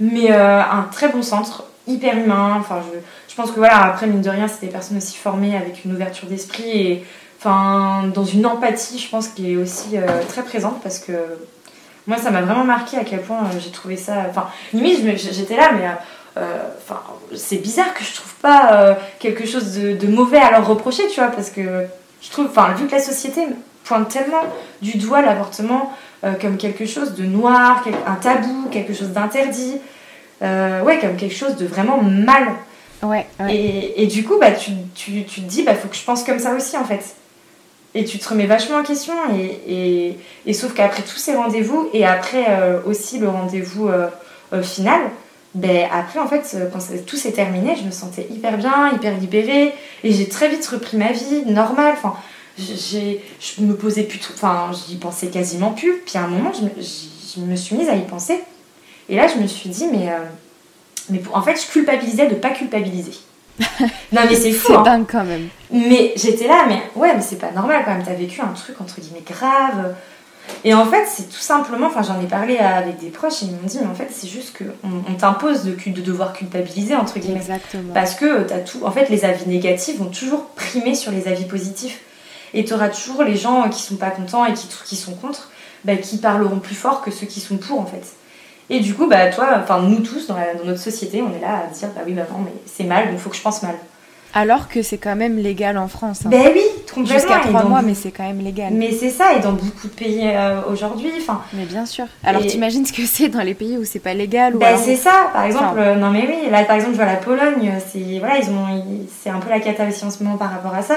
Mais un très bon centre, hyper humain. Enfin, je, je pense que voilà, après, mine de rien, c'est des personnes aussi formées avec une ouverture d'esprit et enfin, dans une empathie, je pense, qui est aussi très présente parce que moi, ça m'a vraiment marqué à quel point euh, j'ai trouvé ça. Enfin, limite, j'étais là, mais. euh, euh, Enfin, c'est bizarre que je trouve pas quelque chose de, de mauvais à leur reprocher, tu vois, parce que je trouve, enfin, vu que la société pointe tellement du doigt l'avortement euh, comme quelque chose de noir, un tabou, quelque chose d'interdit, euh, ouais, comme quelque chose de vraiment mal. Ouais, ouais. Et, et du coup, bah, tu, tu, tu te dis, bah, faut que je pense comme ça aussi, en fait. Et tu te remets vachement en question. Et, sauf qu'après tous ces rendez-vous, et après euh, aussi le rendez-vous euh, euh, final, ben, après, en fait, quand tout s'est terminé, je me sentais hyper bien, hyper libérée. Et j'ai très vite repris ma vie normale. Enfin, je me posais plus tout. Enfin, j'y pensais quasiment plus. Puis à un moment, je me, suis mise à y penser. Et là, je me suis dit, mais. en fait, je culpabilisais de pas culpabiliser. non, mais c'est fou. C'est hein. dingue quand même. Mais j'étais là, mais ouais, mais c'est pas normal quand même. T'as vécu un truc entre guillemets grave. Et en fait, c'est tout simplement. Enfin, j'en ai parlé avec des proches et ils m'ont dit, mais en fait, c'est juste qu'on on, t'impose de, devoir culpabiliser entre guillemets. Exactement. Parce que t'as tout. En fait, les avis négatifs vont toujours primer sur les avis positifs. Et t'auras toujours les gens qui sont pas contents et qui, qui sont contre, bah, qui parleront plus fort que ceux qui sont pour en fait. Et du coup, bah toi, enfin nous tous dans, la- dans notre société, on est là à dire, bah oui, bah non, mais c'est mal, donc faut que je pense mal. Alors que c'est quand même légal en France. hein. Ben oui, complètement. Jusqu'à et 3 dans mois, mais c'est quand même légal. Mais c'est ça, et dans beaucoup de pays euh, aujourd'hui, enfin, Mais bien sûr. Alors Et- t'imagines ce que c'est dans les pays où c'est pas légal ou ben alors- c'est ça. Par exemple, Enfin- euh, non mais oui, là par exemple, je vois la Pologne, c'est voilà, ils ont, ils- c'est un peu la cata aussi en ce moment par rapport à ça.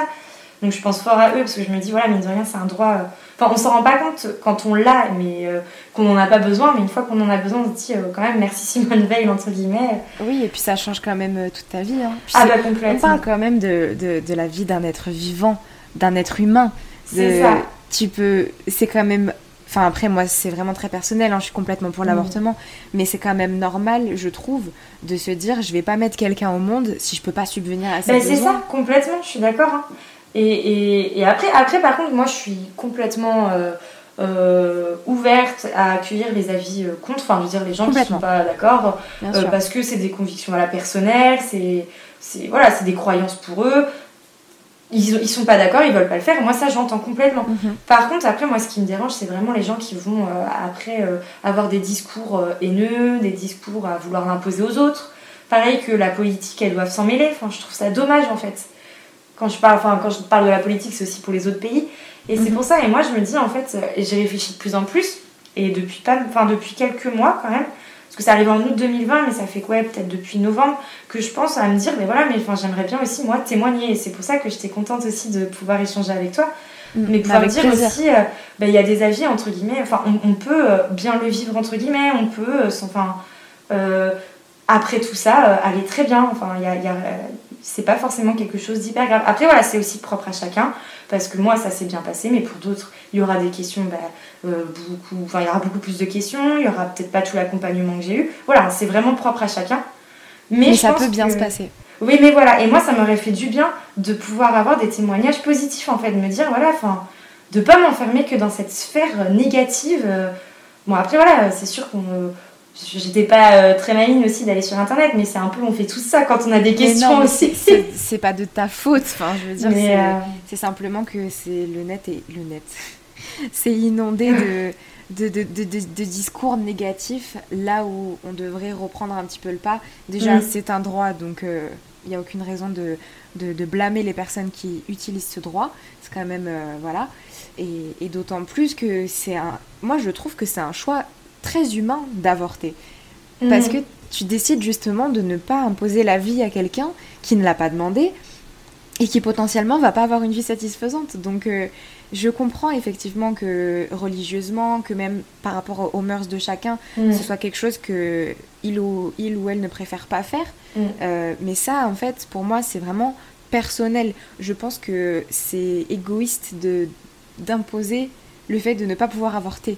Donc je pense fort à eux parce que je me dis voilà, mine de rien, c'est un droit. Enfin, on s'en rend pas compte quand on l'a, mais euh, qu'on en a pas besoin. Mais une fois qu'on en a besoin, on se dit euh, quand même merci Simone Veil entre guillemets. Oui, et puis ça change quand même euh, toute ta vie. hein. Puis Ah bah On complètement. parle quand même de, de, de la vie d'un être vivant, d'un être humain. C'est ça. Tu peux. C'est quand même. Enfin, après, moi, c'est vraiment très personnel. hein, je suis complètement pour Mm. l'avortement. Mais c'est quand même normal, je trouve, de se dire je vais pas mettre quelqu'un au monde si je peux pas subvenir à ses Ben, c'est ça, complètement, je suis d'accord. hein. Et, et, après, après, par contre, moi, je suis complètement euh, ouverte à accueillir les avis contre, enfin, je veux dire, les gens qui ne sont pas d'accord, parce que c'est des convictions à la personnelle, c'est voilà, des croyances pour eux ils, ils sont pas d'accord, ils veulent pas le faire. Moi, ça, j'entends complètement. Mhm. Par contre, après, moi, ce qui me dérange, c'est vraiment les gens qui vont euh, après euh, avoir des discours euh, haineux, des discours à vouloir imposer aux autres. Pareil que la politique, elles doivent s'en mêler. Enfin, je trouve ça dommage, en fait. Quand je parle, enfin, quand je parle de la politique, c'est aussi pour les autres pays. Et c'est mhm. pour ça. Et moi, je me dis, en fait, et j'ai réfléchi de plus en plus. Et depuis pas, enfin, depuis quelques mois, quand même parce que ça arrive en août 2020, mais ça fait quoi peut-être depuis novembre, que je pense à me dire, mais voilà, mais enfin, j'aimerais bien aussi, moi, témoigner. Et c'est pour ça que j'étais contente aussi de pouvoir échanger avec toi. Mm, mais pouvoir dire aussi, euh, ben, il y a des avis, entre guillemets, enfin, on, peut euh, bien le vivre, entre guillemets, on peut, euh, enfin, après tout ça, aller très bien. Enfin, il y a, y a c'est pas forcément quelque chose d'hyper grave. Après, voilà, c'est aussi propre à chacun, parce que moi, ça s'est bien passé, mais pour d'autres, il y aura des questions, bah, euh, beaucoup, enfin, il y aura beaucoup plus de questions, il y aura peut-être pas tout l'accompagnement que j'ai eu. Voilà, c'est vraiment propre à chacun. Mais, ça peut bien se passer. Oui, mais voilà, et moi, ça m'aurait fait du bien de pouvoir avoir des témoignages positifs, en fait, de me dire, voilà, enfin, de pas m'enfermer que dans cette sphère négative. Euh. Bon, après, voilà, c'est sûr qu'on J'étais pas euh, très maligne aussi d'aller sur internet, mais c'est un peu, on fait tout ça quand on a des questions aussi. C'est pas de ta faute, enfin, je veux dire, euh, c'est simplement que c'est le net et le net. c'est inondé de, de, de, de, discours négatifs là où on devrait reprendre un petit peu le pas. Déjà, mm. c'est un droit, donc il euh, n'y a aucune raison de, de, blâmer les personnes qui utilisent ce droit. C'est quand même, voilà. Et, et d'autant plus que c'est un. Moi, je trouve que c'est un choix très humain d'avorter. Parce mm. que tu décides justement de ne pas imposer la vie à quelqu'un qui ne l'a pas demandé et qui potentiellement va pas avoir une vie satisfaisante. Donc euh, je comprends effectivement que religieusement, que même par rapport aux mœurs de chacun, mm. ce soit quelque chose que il ou, il ou elle ne préfère pas faire. Mm. Euh, mais ça, en fait, pour moi, c'est vraiment personnel. Je pense que c'est égoïste de d'imposer le fait de ne pas pouvoir avorter.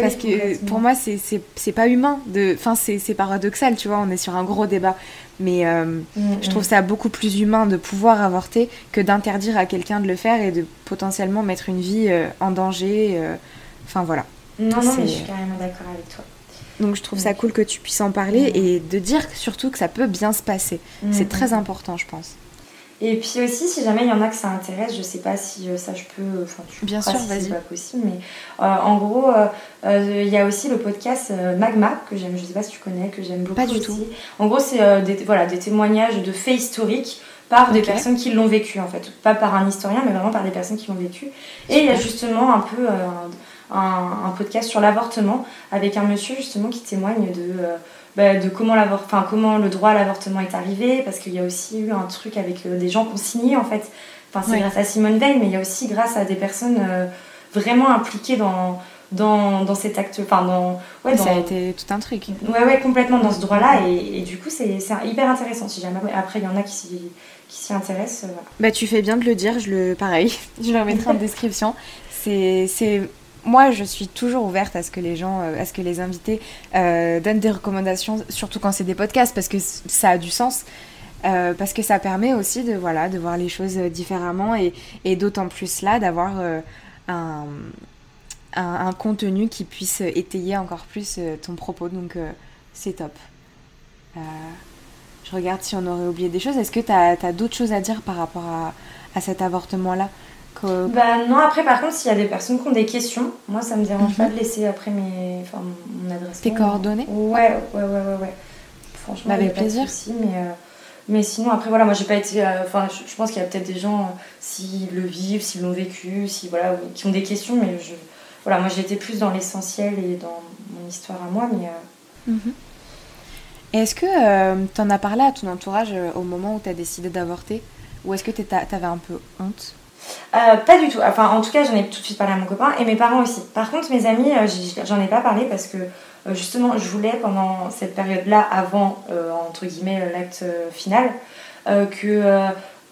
Parce que pour moi, c'est pas humain. Enfin, c'est paradoxal, tu vois, on est sur un gros débat. Mais euh, mm, je trouve mm. ça beaucoup plus humain de pouvoir avorter que d'interdire à quelqu'un de le faire et de potentiellement mettre une vie euh, en danger. Euh, enfin, voilà. Non, non, mais je suis carrément d'accord avec toi. Donc je trouve ça cool que tu puisses en parler mm. et de dire surtout que ça peut bien se passer. C'est très important, je pense. Et puis aussi, si jamais il y en a que ça intéresse, je sais pas si euh, ça je peux. Enfin, tu Bien sûr, vas-y. C'est pas possible, mais euh, en gros, euh, il y a aussi le podcast Magma que j'aime. Je sais pas si tu connais, que j'aime beaucoup. Pas du aussi. tout. En gros, c'est des, voilà, des témoignages de faits historiques par des personnes qui l'ont vécu en fait. Pas par un historien, mais vraiment par des personnes qui l'ont vécu. Et il y a justement un peu un, un, podcast sur l'avortement avec un monsieur justement qui témoigne de bah, de comment, enfin, comment le droit à l'avortement est arrivé, parce qu'il y a aussi eu un truc avec euh, des gens qui ont signé en fait. Enfin, c'est grâce à Simone Veil, mais il y a aussi grâce à des personnes euh, vraiment impliquées dans, dans, dans, cet acte. Enfin, dans, ouais, Ça a été tout un truc. Ouais, ouais, complètement dans ce droit-là. Et, et, du coup, c'est hyper intéressant. Si jamais après, il y en a qui s'y intéressent. Euh, bah, tu fais bien de le dire. Je le, pareil, je le remettrai en description. C'est moi, je suis toujours ouverte à ce que les gens, euh, à ce que les invités euh, donnent des recommandations, surtout quand c'est des podcasts, parce que ça a du sens. Euh, parce que ça permet aussi de, voilà, de voir les choses différemment et, d'autant plus là d'avoir un, contenu qui puisse étayer encore plus ton propos. Donc c'est top. je regarde si on aurait oublié des choses. Est-ce que tu as, d'autres choses à dire par rapport à cet avortement-là? Bah non, après par contre, s'il y a des personnes qui ont des questions, moi ça me dérange pas mhm. de laisser après mes, enfin, mon adresse. Tes coordonnées Ouais, ouais, ouais, ouais, ouais. Franchement, bah, avec plaisir. mais, euh, mais sinon, après voilà, moi j'ai pas été. Euh, enfin, je, pense qu'il y a peut-être des gens, euh, s'ils le vivent, s'ils l'ont vécu, si, voilà, qui ont des questions, mais je, voilà, moi j'étais plus dans l'essentiel et dans mon histoire à moi, mais. Mhm. Est-ce que tu en as parlé à ton entourage au moment où tu as décidé d'avorter? Ou est-ce que tu avais un peu honte? Euh, pas du tout. Enfin, en tout cas, j'en ai tout de suite parlé à mon copain et mes parents aussi. Par contre, mes amis, euh, j'en ai pas parlé parce que euh, justement, je voulais pendant cette période-là, avant entre guillemets l'acte final, que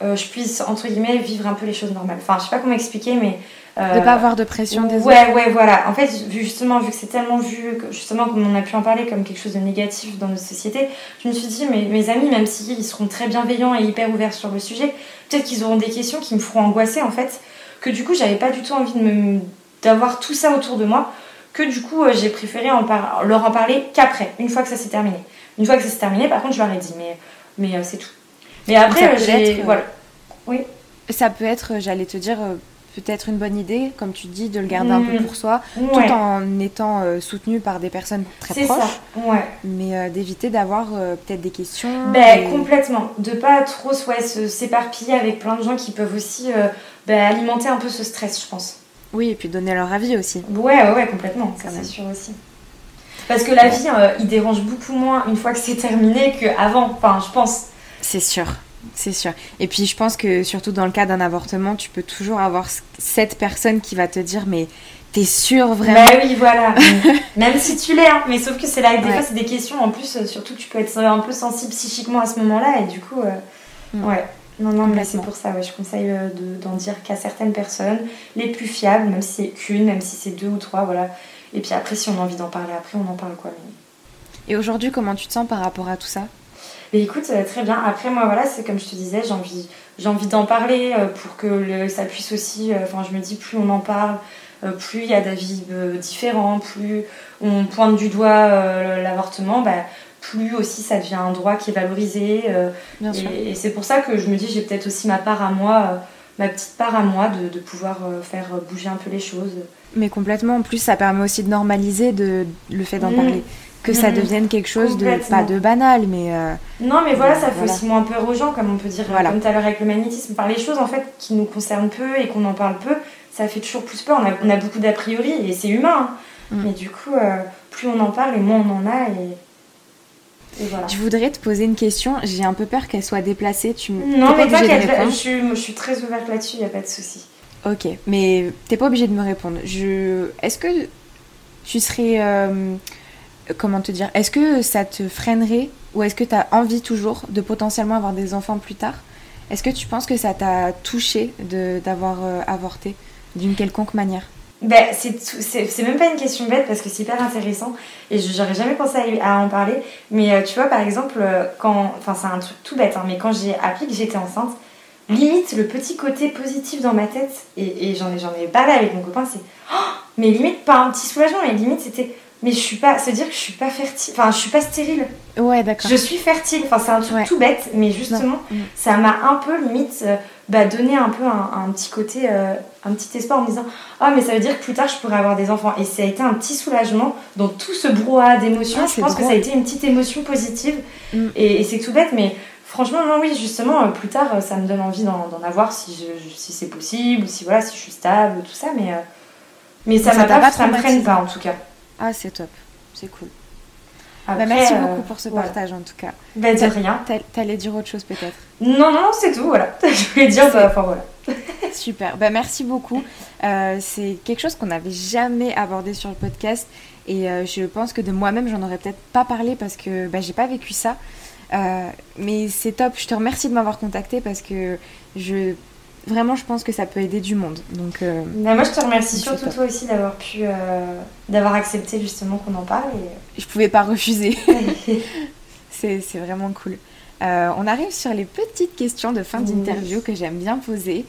je puisse, entre guillemets, vivre un peu les choses normales. Enfin, je sais pas comment expliquer, mais. Euh, de pas avoir de pression des ouais, autres. Ouais, voilà. En fait, justement, vu que c'est tellement vu, justement, comme on a pu en parler, comme quelque chose de négatif dans notre société, je me suis dit, mes, mes amis, même s'ils seront très bienveillants et hyper ouverts sur le sujet, peut-être qu'ils auront des questions qui me feront angoisser, en fait, que du coup, j'avais pas du tout envie de me d'avoir tout ça autour de moi, que du coup, euh, j'ai préféré en leur en parler qu'après, une fois que ça s'est terminé. Une fois que ça s'est terminé, par contre, je leur ai dit, mais, mais euh, c'est tout. Mais après, j'ai. Euh, voilà. Oui. Ça peut être, j'allais te dire, peut-être une bonne idée, comme tu dis, de le garder un peu mm. pour soi, tout en étant soutenu par des personnes très proches. Ça. Ouais. Mais d'éviter d'avoir peut-être des questions. Ben, Complètement. De pas trop ouais, s'éparpiller avec plein de gens qui peuvent aussi ben, alimenter un peu ce stress, je pense. Oui, et puis donner leur avis aussi. Ouais, ouais, ouais complètement, c'est sûr aussi. Parce que la vie, euh, il dérange beaucoup moins une fois que c'est terminé qu'avant, enfin, je pense. C'est sûr, c'est sûr. Et puis je pense que surtout dans le cas d'un avortement, tu peux toujours avoir cette personne qui va te dire, mais t'es sûre vraiment? Bah oui, voilà. Même si tu l'es, hein. mais sauf que c'est là, des fois, c'est des questions, en plus, euh, surtout tu peux être un peu sensible psychiquement à ce moment-là, et du coup, euh, mm. ouais. Non, non, mais c'est pour ça, ouais, je conseille euh, d'en dire qu'à certaines personnes, les plus fiables, même si c'est qu'une, même si c'est deux ou trois, voilà. Et puis après, si on a envie d'en parler après, on en parle quoi. Et aujourd'hui, comment tu te sens par rapport à tout ça? Mais écoute, euh, très bien. Après, moi, voilà, c'est comme je te disais, j'ai envie, j'ai envie d'en parler euh, pour que le, ça puisse aussi. Enfin, je me dis, plus on en parle, plus il y a d'avis différents, plus on pointe du doigt l'avortement, bah, plus aussi ça devient un droit qui est valorisé. Euh, et, c'est pour ça que je me dis, j'ai peut-être aussi ma part à moi, euh, ma petite part à moi de, pouvoir euh, faire bouger un peu les choses. Mais complètement, en plus ça permet aussi de normaliser de, le fait d'en mmh. parler. Que ça mmh. devienne quelque chose de, pas de banal, mais... non, mais voilà, ça fait aussi moins peur aux gens, comme on peut dire, comme tout à l'heure avec le magnétisme. Par les choses, en fait, qui nous concernent peu et qu'on en parle peu, ça fait toujours plus peur. On a, on a beaucoup d'a priori, et c'est humain. Hein. Mmh. Mais du coup, plus on en parle, et moins on en a, et je voudrais te poser une question. J'ai un peu peur qu'elle soit déplacée. Tu non, mais t'inquiète, je, je, suis très ouverte là-dessus, il n'y a pas de souci. Ok, mais t'es pas obligée de me répondre. Je... Est-ce que tu serais. Comment te dire Est-ce que ça te freinerait ou est-ce que tu as envie toujours de potentiellement avoir des enfants plus tard? Est-ce que tu penses que ça t'a touché d'avoir euh, avorté d'une quelconque manière? Ben, c'est même pas une question bête parce que c'est hyper intéressant et j'aurais jamais pensé à, en parler. Mais euh, tu vois, par exemple, euh, quand. Enfin, c'est un truc tout bête, hein, mais quand j'ai appris que j'étais enceinte, limite le petit côté positif dans ma tête, et, et j'en ai, ai parlé avec mon copain, c'est. Oh, mais limite, pas un petit soulagement, mais limite c'était mais je suis pas. Se dire que je suis pas fertile. Enfin, je suis pas stérile. Ouais, d'accord. Je suis fertile. Enfin, c'est un truc tout bête, mais justement, mm. ça m'a un peu limite euh, bah, donné un peu un, petit côté, euh, un petit espoir en me disant Ah, mais ça veut dire que plus tard je pourrais avoir des enfants. Et ça a été un petit soulagement dans tout ce brouhaha d'émotions. Ah, je pense que ça a été une petite émotion positive. Mm. Et, c'est tout bête, mais franchement, non, oui, justement, euh, plus tard, ça me donne envie d'en avoir si, je, si c'est possible, si, voilà, si je suis stable, tout ça, mais, mais ça, m'a pas, ça me freine pas en tout cas. Ah, c'est top. C'est cool. Bah, merci beaucoup euh, pour ce partage en tout cas. Bah, de rien. T'allais dire autre chose peut-être Non, non, c'est tout, voilà. Je voulais dire, bah, enfin voilà. Super, bah, merci beaucoup. Euh, c'est quelque chose qu'on n'avait jamais abordé sur le podcast et euh, je pense que de moi-même, j'en aurais peut-être pas parlé parce que bah, j'ai pas vécu ça. mais c'est top, je te remercie de m'avoir contacté parce que je vraiment, je pense que ça peut aider du monde. Donc, euh, bah, moi, je te remercie surtout toi aussi d'avoir pu, euh, d'avoir accepté justement qu'on en parle. Et... Je pouvais pas refuser. c'est vraiment cool. Euh, on arrive sur les petites questions de fin d'interview que j'aime bien poser,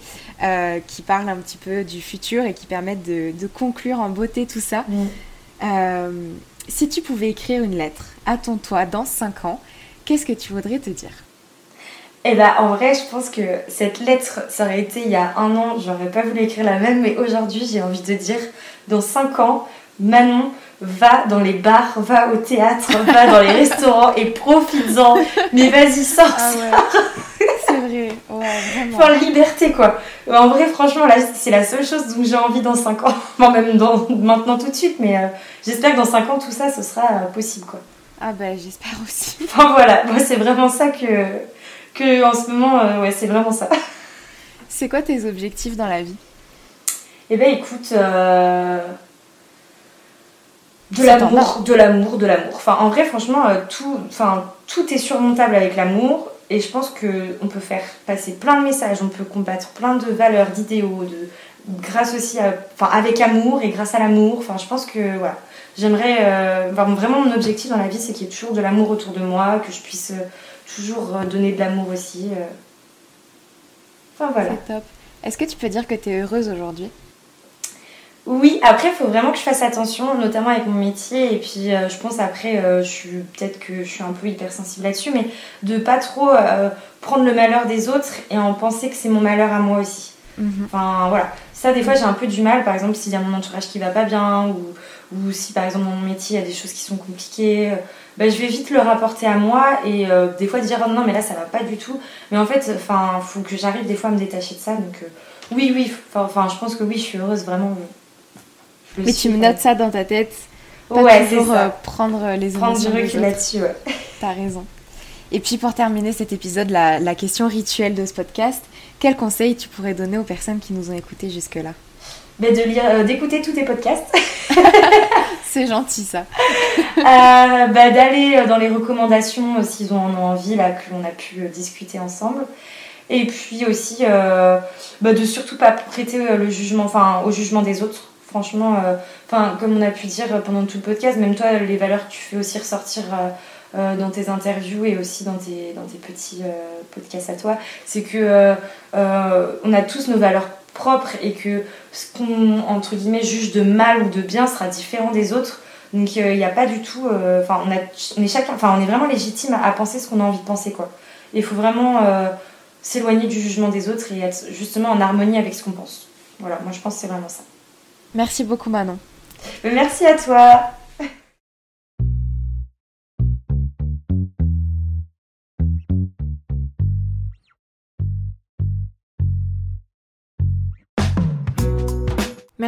qui parlent un petit peu du futur et qui permettent de, conclure en beauté tout ça. si tu pouvais écrire une lettre à ton toi dans 5 ans, qu'est-ce que tu voudrais te dire? Eh ben, en vrai, je pense que cette lettre, ça aurait été il y a un an, j'aurais pas voulu écrire la même, mais aujourd'hui, j'ai envie de dire, dans 5 ans, Manon, va dans les bars, va au théâtre, va dans les restaurants et profites-en. Mais vas-y, sors, ah C'est vrai, ouais, vraiment. Enfin, liberté, quoi. En vrai, franchement, là, c'est la seule chose dont j'ai envie dans 5 ans. Enfin, même dans, maintenant tout de suite, mais euh, j'espère que dans 5 ans, tout ça, ce sera euh, possible, quoi. Ah ben, j'espère aussi. Enfin, voilà, moi, c'est vraiment ça que que en ce moment, euh, ouais, c'est vraiment ça. C'est quoi tes objectifs dans la vie? Eh ben, écoute, euh, de l'amour, de l'amour, de l'amour. Enfin, en vrai, franchement, euh, tout, enfin, tout est surmontable avec l'amour. Et je pense qu'on peut faire passer plein de messages, on peut combattre plein de valeurs, d'idéaux, de, grâce aussi à, enfin, avec amour et grâce à l'amour. Enfin, je pense que voilà, j'aimerais euh, vraiment mon objectif dans la vie, c'est qu'il y ait toujours de l'amour autour de moi, que je puisse euh, toujours euh, donner de l'amour aussi. Enfin voilà. C'est top. Est-ce que tu peux dire que tu es heureuse aujourd'hui? Oui, après, il faut vraiment que je fasse attention, notamment avec mon métier. Et puis, euh, je pense après, euh, je suis peut-être que je suis un peu hypersensible là-dessus, mais de pas trop euh, prendre le malheur des autres et en penser que c'est mon malheur à moi aussi. Mhm. Enfin, voilà. Ça, des fois, j'ai un peu du mal. Par exemple, s'il y a mon entourage qui va pas bien, ou, ou si par exemple, dans mon métier, il y a des choses qui sont compliquées, bah, je vais vite le rapporter à moi et des fois dire oh, non, mais là, ça va pas du tout. Mais en fait, enfin, faut que j'arrive des fois à me détacher de ça. Donc, oui, oui. Enfin, je pense que oui, je suis heureuse vraiment. Mais tu me notes ça dans ta tête. Pas ouais, toujours euh, prendre les prendre du recul là-dessus, ouais. T'as raison. Et puis pour terminer cet épisode, la, la, question rituelle de ce podcast, quel conseil tu pourrais donner aux personnes qui nous ont écoutés jusque-là? Ben de lire, euh, d'écouter tous tes podcasts. C'est gentil ça. euh, bah, d'aller dans les recommandations euh, s'ils en ont envie là que l'on a pu discuter ensemble. Et puis aussi bah, de surtout pas prêter le jugement, enfin au jugement des autres franchement, euh, enfin comme on a pu dire pendant tout le podcast, même toi, les valeurs que tu fais aussi ressortir euh, euh, dans tes interviews et aussi dans tes, dans tes petits podcasts à toi, c'est que on a tous nos valeurs propres et que ce qu'on entre guillemets juge de mal ou de bien sera différent des autres. Donc il n'y a pas du tout, enfin on, on est chacun, enfin on est vraiment légitime à, penser ce qu'on a envie de penser quoi. Il faut vraiment s'éloigner du jugement des autres et être justement en harmonie avec ce qu'on pense. Voilà, moi je pense que c'est vraiment ça. Merci beaucoup Manon. Merci à toi.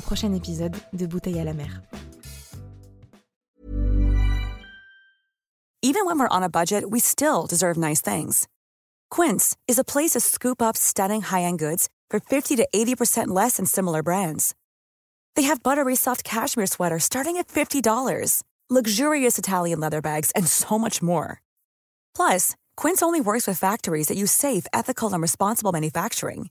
prochain épisode de Bouteille à la mer. Even when we're on a budget, we still deserve nice things. Quince is a place to scoop up stunning high-end goods for 50 to 80% less than similar brands. They have buttery soft cashmere sweaters starting at $50, luxurious Italian leather bags, and so much more. Plus, Quince only works with factories that use safe, ethical, and responsible manufacturing.